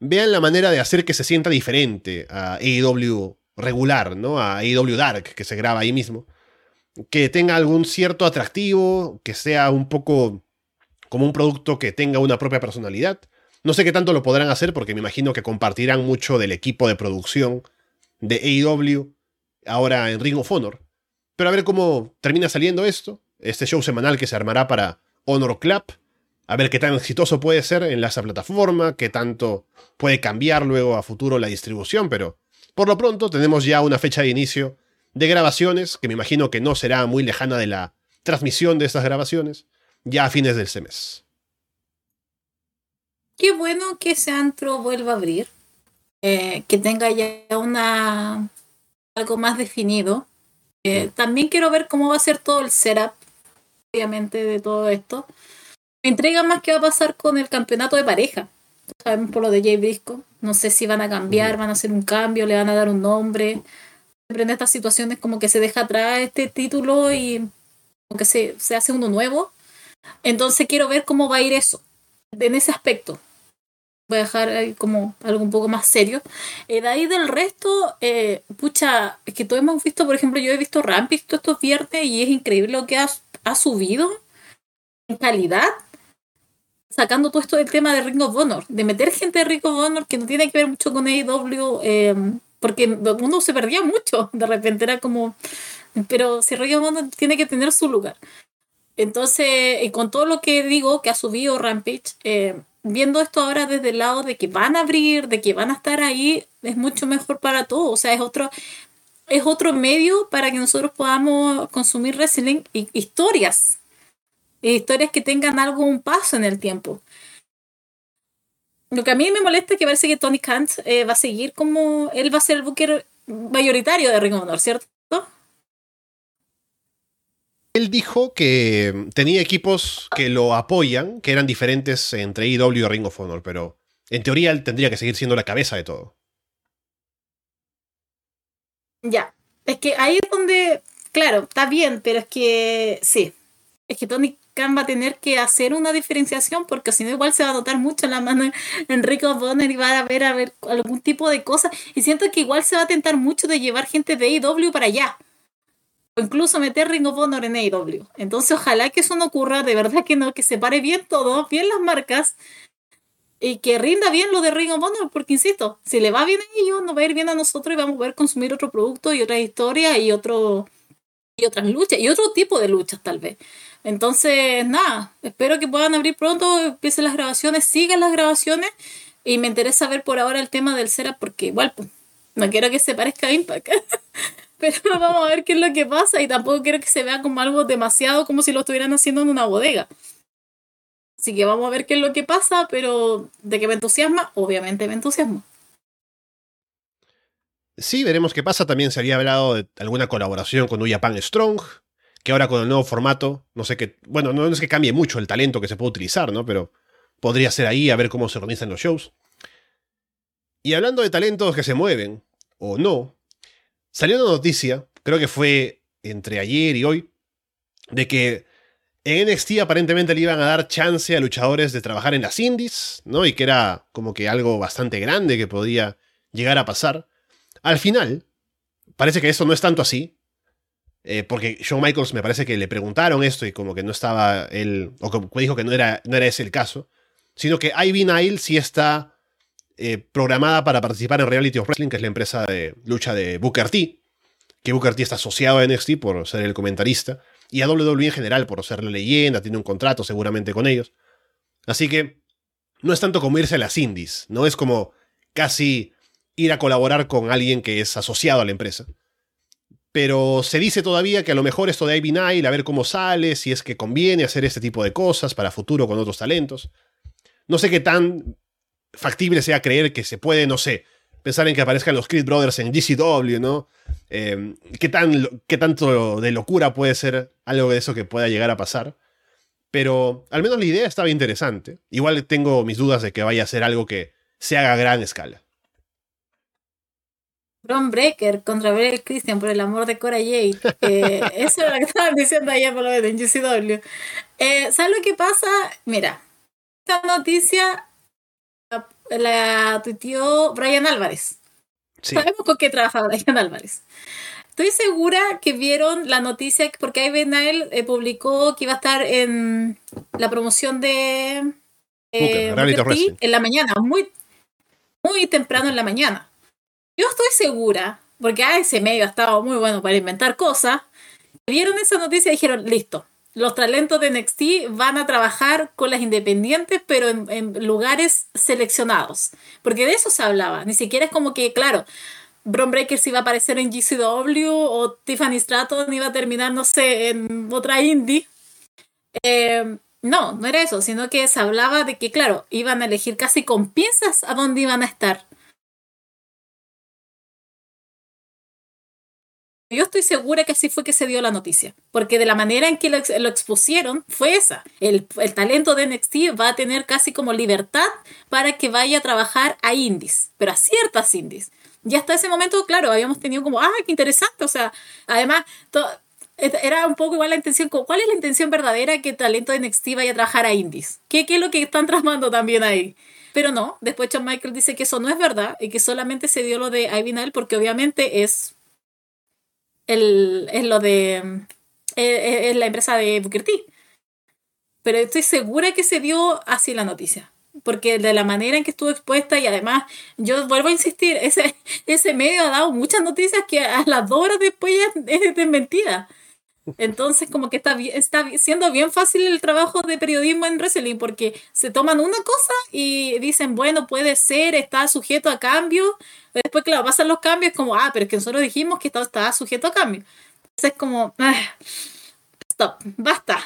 vean la manera de hacer que se sienta diferente a AEW regular, ¿no? A AEW Dark, que se graba ahí mismo. Que tenga algún cierto atractivo, que sea un poco como un producto que tenga una propia personalidad. No sé qué tanto lo podrán hacer porque me imagino que compartirán mucho del equipo de producción de AEW ahora en Ring of Honor. Pero a ver cómo termina saliendo esto. Este show semanal que se armará para Honor Club. a ver qué tan exitoso puede ser en esa plataforma, qué tanto puede cambiar luego a futuro la distribución, pero por lo pronto tenemos ya una fecha de inicio de grabaciones, que me imagino que no será muy lejana de la transmisión de estas grabaciones, ya a fines del mes. Qué bueno que ese antro vuelva a abrir, eh, que tenga ya una algo más definido. Eh, también quiero ver cómo va a ser todo el setup, obviamente, de todo esto. Me entrega más qué va a pasar con el campeonato de pareja. Sabemos por lo de Jay Brisco. No sé si van a cambiar, van a hacer un cambio, le van a dar un nombre. Siempre en estas situaciones como que se deja atrás este título y como que se, se hace uno nuevo. Entonces quiero ver cómo va a ir eso. En ese aspecto voy a dejar ahí como algo un poco más serio. Eh, de ahí del resto, eh, pucha, es que todos hemos visto, por ejemplo, yo he visto Rampage todos estos viernes y es increíble lo que ha, ha subido en calidad sacando todo esto del tema de Ring of Honor, de meter gente de Ring of Honor que no tiene que ver mucho con AEW, eh, porque el mundo se perdía mucho, de repente era como, pero si Ring of Honor tiene que tener su lugar. Entonces, con todo lo que digo que ha subido Rampage, eh, viendo esto ahora desde el lado de que van a abrir, de que van a estar ahí, es mucho mejor para todos. O sea, es otro, es otro medio para que nosotros podamos consumir wrestling y historias historias que tengan algo, un paso en el tiempo. Lo que a mí me molesta es que parece que Tony Kant eh, va a seguir como. Él va a ser el booker mayoritario de Ring of Honor, ¿cierto? Él dijo que tenía equipos que lo apoyan, que eran diferentes entre IW y Ring of Honor, pero en teoría él tendría que seguir siendo la cabeza de todo. Ya, es que ahí es donde, claro, está bien, pero es que sí, es que Tony va a tener que hacer una diferenciación porque si no igual se va a notar mucho la mano en Rico Bonner y va a ver a ver algún tipo de cosa y siento que igual se va a tentar mucho de llevar gente de AEW para allá. O incluso meter Ring of Honor en AEW entonces ojalá que eso no ocurra de verdad que no que se pare bien todo bien las marcas y que rinda bien lo de Ring of Honor porque insisto si le va bien a ellos nos va a ir bien a nosotros y vamos a poder consumir otro producto y otra historia y otro y otras luchas y otro tipo de luchas tal vez entonces, nada, espero que puedan abrir pronto, empiecen las grabaciones, sigan las grabaciones y me interesa ver por ahora el tema del Cera porque igual pues, no quiero que se parezca a Impact. Pero vamos a ver qué es lo que pasa y tampoco quiero que se vea como algo demasiado como si lo estuvieran haciendo en una bodega. Así que vamos a ver qué es lo que pasa, pero de que me entusiasma, obviamente me entusiasma. Sí, veremos qué pasa. También se había hablado de alguna colaboración con Uyapan Strong que ahora con el nuevo formato, no sé qué, bueno, no es que cambie mucho el talento que se puede utilizar, ¿no? Pero podría ser ahí a ver cómo se organizan los shows. Y hablando de talentos que se mueven, o no, salió una noticia, creo que fue entre ayer y hoy, de que en NXT aparentemente le iban a dar chance a luchadores de trabajar en las indies, ¿no? Y que era como que algo bastante grande que podía llegar a pasar. Al final, parece que eso no es tanto así, eh, porque Shawn Michaels me parece que le preguntaron esto y como que no estaba él, o que dijo que no era, no era ese el caso, sino que Ivy Nile sí está eh, programada para participar en Reality of Wrestling, que es la empresa de lucha de Booker T, que Booker T está asociado a NXT por ser el comentarista, y a WWE en general por ser la leyenda, tiene un contrato seguramente con ellos. Así que no es tanto como irse a las indies, no es como casi ir a colaborar con alguien que es asociado a la empresa pero se dice todavía que a lo mejor esto de Ivy Nile, a ver cómo sale, si es que conviene hacer este tipo de cosas para futuro con otros talentos. No sé qué tan factible sea creer que se puede, no sé, pensar en que aparezcan los Creed Brothers en GCW, ¿no? Em, ¿qué, tan, ¿Qué tanto de locura puede ser algo de eso que pueda llegar a pasar? Pero al menos la idea estaba interesante. Igual tengo mis dudas de que vaya a ser algo que se haga a gran escala. Ron Breaker contra Bray Christian por el amor de Cora Jade. Eh, eso es lo que estaban diciendo ayer por lo menos en GCW. Eh, ¿Sabes lo que pasa? Mira, esta noticia la, la tuiteó Brian Álvarez. Sabemos con qué trabaja Brian Álvarez. Estoy segura que vieron la noticia porque Ivy Nile eh, publicó que iba a estar en la promoción de eh, en la mañana, muy, muy temprano en la mañana. Yo estoy segura, porque a ese medio ha estado muy bueno para inventar cosas, vieron esa noticia y dijeron, listo, los talentos de NXT van a trabajar con las independientes, pero en, lugares seleccionados. Porque de eso se hablaba. Ni siquiera es como que, claro, Bron Breaker iba a aparecer en GCW o Tiffany Stratton iba a terminar, no sé, en otra indie. Eh, no, no era eso, sino que se hablaba de que, claro, iban a elegir casi con pinzas a dónde iban a estar. Yo estoy segura que así fue que se dio la noticia, porque de la manera en que lo, expusieron fue esa. El, talento de NXT va a tener casi como libertad para que vaya a trabajar a indies, pero a ciertas indies. Y hasta ese momento, claro, habíamos tenido como, ah, qué interesante, o sea, además, era un poco igual la intención, ¿cuál es la intención verdadera que el talento de NXT vaya a trabajar a indies? ¿Qué, qué es lo que están tramando también ahí? Pero no, después John Michael dice que eso no es verdad y que solamente se dio lo de Ivy porque obviamente es el, es lo de. Eh, eh, es, la empresa de Booker. Pero estoy segura que se dio así la noticia. Porque de la manera en que estuvo expuesta y además, yo vuelvo a insistir, ese, ese medio ha dado muchas noticias que a las dos horas después ya es desmentida. Entonces, como que está, está siendo bien fácil el trabajo de periodismo en wrestling, porque se toman una cosa y dicen, bueno, puede ser, está sujeto a cambio. Después, claro, pasan los cambios, como, ah, pero es que nosotros dijimos que estaba sujeto a cambio. Entonces, como, ah, stop, basta.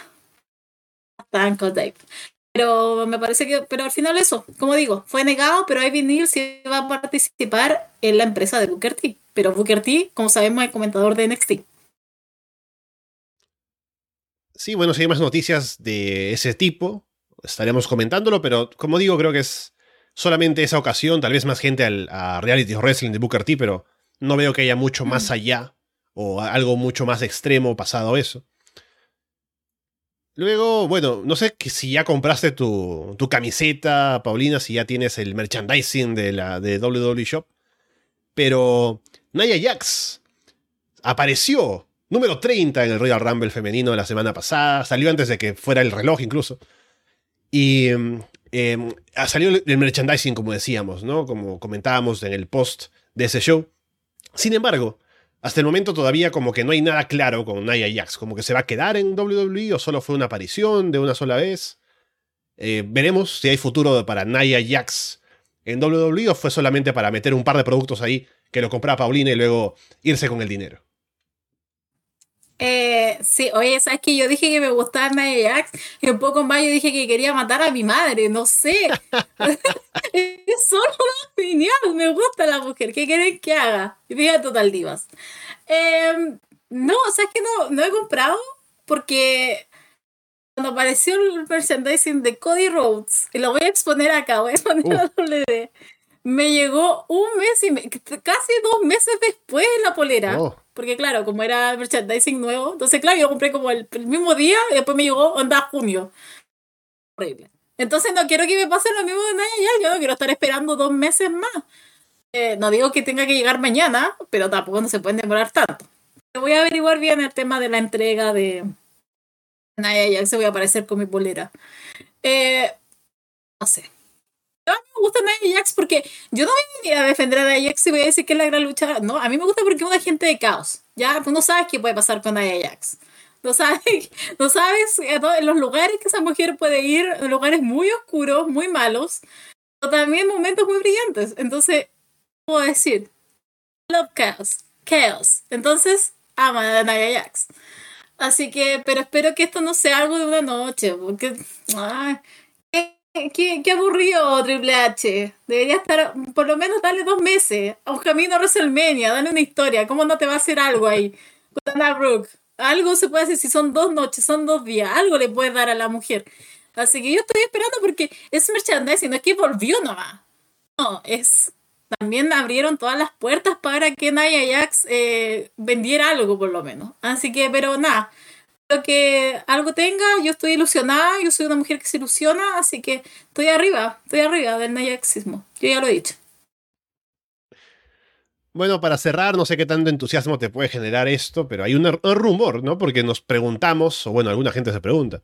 Basta, Uncle Dave. Pero me parece que, pero al final eso, como digo, fue negado, pero Ivy Neal sí va a participar en la empresa de Booker T. Pero Booker T, como sabemos, es comentador de NXT. Sí, bueno, si hay más noticias de ese tipo, estaremos comentándolo, pero como digo, creo que es solamente esa ocasión, tal vez más gente al, a Reality Wrestling de Booker T, pero no veo que haya mucho más mm. allá o algo mucho más extremo pasado eso. Luego, bueno, no sé si ya compraste tu, tu, camiseta, Paulina, si ya tienes el merchandising de la de WWE Shop, pero Naya Jax apareció número 30 en el Royal Rumble femenino de la semana pasada. Salió antes de que fuera el reloj incluso. Y eh, salió el merchandising, como decíamos, ¿no? Como comentábamos en el post de ese show. Sin embargo, hasta el momento todavía como que no hay nada claro con Nia Jax. Como que se va a quedar en WWE o solo fue una aparición de una sola vez. Eh, veremos si hay futuro para Nia Jax en WWE o fue solamente para meter un par de productos ahí que lo compraba Paulina y luego irse con el dinero. Eh, sí, oye, ¿sabes que Yo dije que me gustaba Nia Jax y un poco más yo dije que quería matar a mi madre, no sé. es solo una opinión, me gusta la mujer, ¿qué quieren que haga? Dije Total Divas. Eh, no, ¿sabes que no, no he comprado? Porque cuando apareció el merchandising de Cody Rhodes, y lo voy a exponer acá, voy a exponer a WD, me llegó un mes y casi dos meses después la polera. Oh. Porque claro, como era merchandising nuevo, entonces claro, yo compré como el, mismo día y después me llegó onda junio. Horrible. Entonces no quiero que me pase lo mismo de ya, yo no quiero estar esperando dos meses más. Eh, no digo que tenga que llegar mañana, pero tampoco no se pueden demorar tanto. Voy a averiguar bien el tema de la entrega de Naya ya se voy a aparecer con mi polera. Eh, no sé a mí me gusta Nia Jax porque yo no voy a defender a Nia Jax y voy a decir que es la gran lucha. No, a mí me gusta porque es una gente de caos. Ya, tú no sabes qué puede pasar con Nia Jax. No sabes, no sabes en los lugares que esa mujer puede ir, lugares muy oscuros, muy malos, pero también momentos muy brillantes. Entonces, puedo decir, love chaos, chaos. Entonces, ama a Nia Jax. Así que, pero espero que esto no sea algo de una noche, porque ay, Qué, aburrido Triple H. Debería estar, por lo menos darle dos meses a un camino a WrestleMania, dale una historia. ¿Cómo no te va a hacer algo ahí? Con Anna Brooke. Algo se puede hacer si son dos noches, son dos días. Algo le puedes dar a la mujer. Así que yo estoy esperando porque es merchandising, no es que volvió nomás. No, es. También abrieron todas las puertas para que Nia Jax eh, vendiera algo, por lo menos. Así que, pero nada que algo tenga, yo estoy ilusionada, yo soy una mujer que se ilusiona, así que estoy arriba, estoy arriba del nayaxismo, yo ya lo he dicho. Bueno, para cerrar, no sé qué tanto entusiasmo te puede generar esto, pero hay un, rumor, ¿no? Porque nos preguntamos, o bueno, alguna gente se pregunta,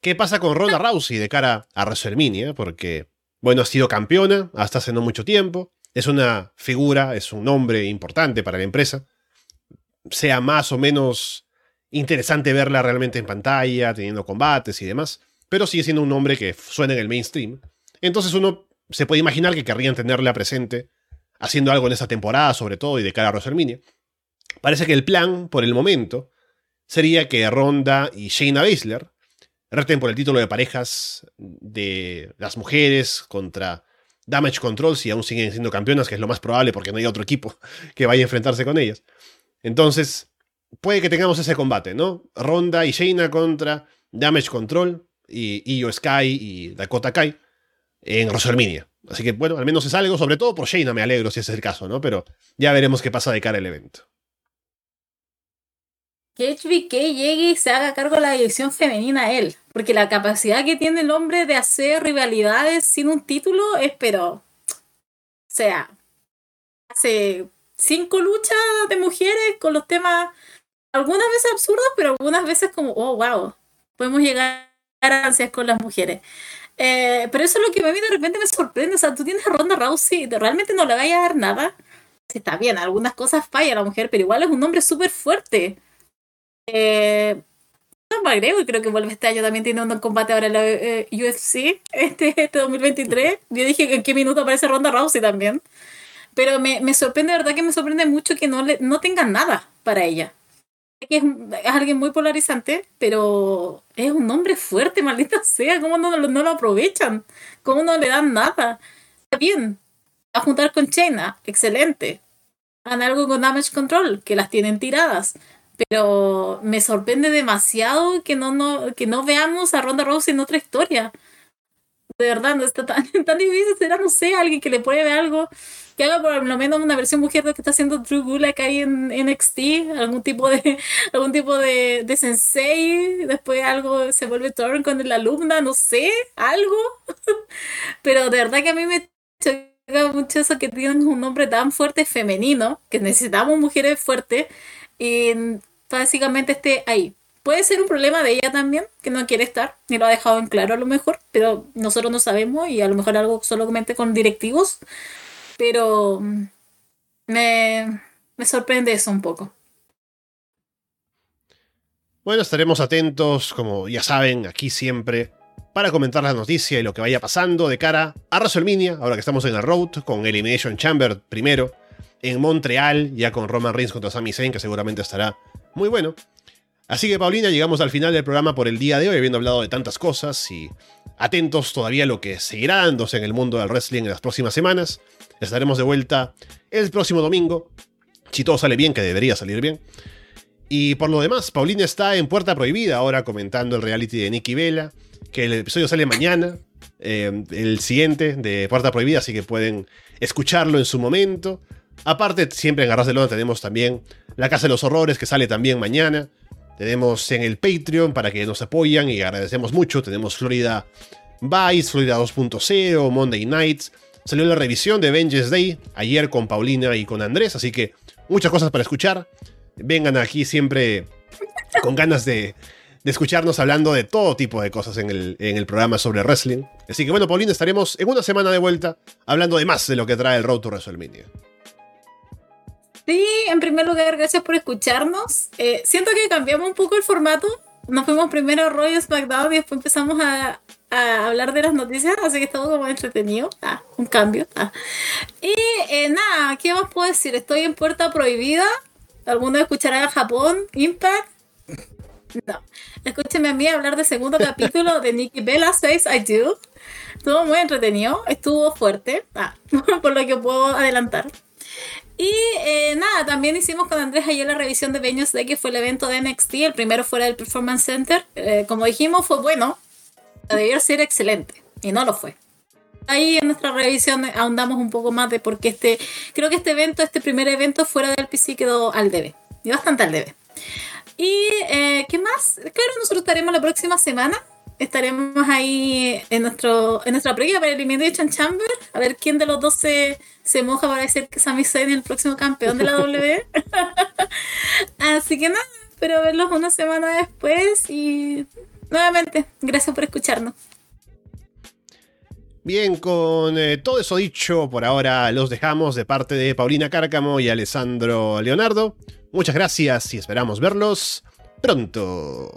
¿qué pasa con Ronda Rousey de cara a WrestleMania? Porque, bueno, ha sido campeona hasta hace no mucho tiempo, es una figura, es un nombre importante para la empresa, sea más o menos interesante verla realmente en pantalla, teniendo combates y demás, pero sigue siendo un nombre que suena en el mainstream. Entonces uno se puede imaginar que querrían tenerla presente haciendo algo en esta temporada, sobre todo, y de cara a WrestleMania. Parece que el plan, por el momento, sería que Ronda y Shayna Baszler reten por el título de parejas de las mujeres contra Damage Control si aún siguen siendo campeonas, que es lo más probable porque no hay otro equipo que vaya a enfrentarse con ellas. Entonces, puede que tengamos ese combate, ¿no? Ronda y Shayna contra Damage Control y Io Sky y Dakota Kai en WrestleMania. Así que bueno, al menos es algo, sobre todo por Shayna me alegro si es el caso, ¿no? Pero ya veremos qué pasa de cara al evento. Que HBK llegue y se haga cargo de la división femenina él. Porque la capacidad que tiene el hombre de hacer rivalidades sin un título es, pero. O sea, hace cinco luchas de mujeres con los temas, algunas veces absurdos, pero algunas veces como, oh, wow, podemos llegar a ansias con las mujeres. Eh, pero eso es lo que a mí de repente me sorprende. O sea, tú tienes a Ronda Rousey, realmente no le vaya a dar nada. Está bien, algunas cosas falla la mujer, pero igual es un hombre súper fuerte. Eh, y creo que vuelve este año también tiene un combate ahora en la eh, UFC, este, este 2023. Yo dije en qué minuto aparece Ronda Rousey también. Pero me, me sorprende, de verdad que me sorprende mucho que no, le, no tengan nada para ella que es, alguien muy polarizante, pero es un hombre fuerte, maldita sea. ¿Cómo no, no lo aprovechan? ¿Cómo no le dan nada? Está bien. A juntar con China, excelente. Han algo con Damage Control, que las tienen tiradas. Pero me sorprende demasiado que no, no, que no veamos a Ronda Rousey en otra historia. De verdad, no está tan, tan difícil. Será, no sé, alguien que le pruebe algo que haga por lo menos una versión mujer de lo que está haciendo Drew Gulak ahí en NXT, algún tipo de algún tipo de, de sensei, después algo se vuelve Thorn con la alumna, no sé, algo. Pero de verdad que a mí me choca mucho eso que tienen un nombre tan fuerte femenino, que necesitamos mujeres fuertes y básicamente esté ahí. Puede ser un problema de ella también, que no quiere estar, ni lo ha dejado en claro a lo mejor, pero nosotros no sabemos y a lo mejor algo solamente con directivos pero mm, me, me sorprende eso un poco. Bueno, estaremos atentos, como ya saben, aquí siempre, para comentar la noticia y lo que vaya pasando de cara a WrestleMania, ahora que estamos en el road, con Elimination Chamber primero, en Montreal, ya con Roman Reigns contra Sami Zayn, que seguramente estará muy bueno. Así que, Paulina, llegamos al final del programa por el día de hoy, habiendo hablado de tantas cosas y atentos todavía a lo que seguirá dándose en el mundo del wrestling en las próximas semanas. Estaremos de vuelta el próximo domingo, si todo sale bien, que debería salir bien. Y por lo demás, Paulina está en Puerta Prohibida ahora comentando el reality de Nicky Vela, que el episodio sale mañana, eh, el siguiente de Puerta Prohibida, así que pueden escucharlo en su momento. Aparte, siempre en Garras de Lona tenemos también La Casa de los Horrores, que sale también mañana. Tenemos en el Patreon para que nos apoyan y agradecemos mucho. Tenemos Florida Vice, Florida 2.0, Monday Nights. Salió la revisión de Vengeance Day ayer con Paulina y con Andrés, así que muchas cosas para escuchar. Vengan aquí siempre con ganas de, escucharnos hablando de todo tipo de cosas en el, en el, programa sobre wrestling. Así que bueno, Paulina, estaremos en una semana de vuelta hablando de más de lo que trae el Road to WrestleMania. Sí, en primer lugar, gracias por escucharnos. Eh, siento que cambiamos un poco el formato. Nos fuimos primero a Royal SmackDown y después empezamos a, hablar de las noticias, así que estamos como entretenido. Ah, un cambio. Ah. Y eh, nada, ¿qué más puedo decir? Estoy en puerta prohibida. ¿Alguno escuchará Japón? ¿Impact? No. Escúcheme a mí hablar del segundo capítulo de Nikki Bella Says I Do. Estuvo muy entretenido, estuvo fuerte, ah, por lo que puedo adelantar. Y eh, nada, también hicimos con Andrés ayer la revisión de Veños de que fue el evento de NXT, el primero fuera del Performance Center. Eh, como dijimos, fue bueno, debió ser excelente, y no lo fue. Ahí en nuestra revisión ahondamos un poco más de por qué este, creo que este evento, este primer evento fuera del PC quedó al debe, y bastante al debe. Y, eh, ¿qué más? Claro, nosotros estaremos la próxima semana estaremos ahí en nuestro en nuestra previa para el Elimination Chamber a ver quién de los dos se, moja para decir que Sami Zayn es el próximo campeón de la W así que nada espero verlos una semana después y nuevamente gracias por escucharnos Bien, con eh, todo eso dicho, por ahora los dejamos de parte de Paulina Cárcamo y Alessandro Leonardo. Muchas gracias y esperamos verlos pronto.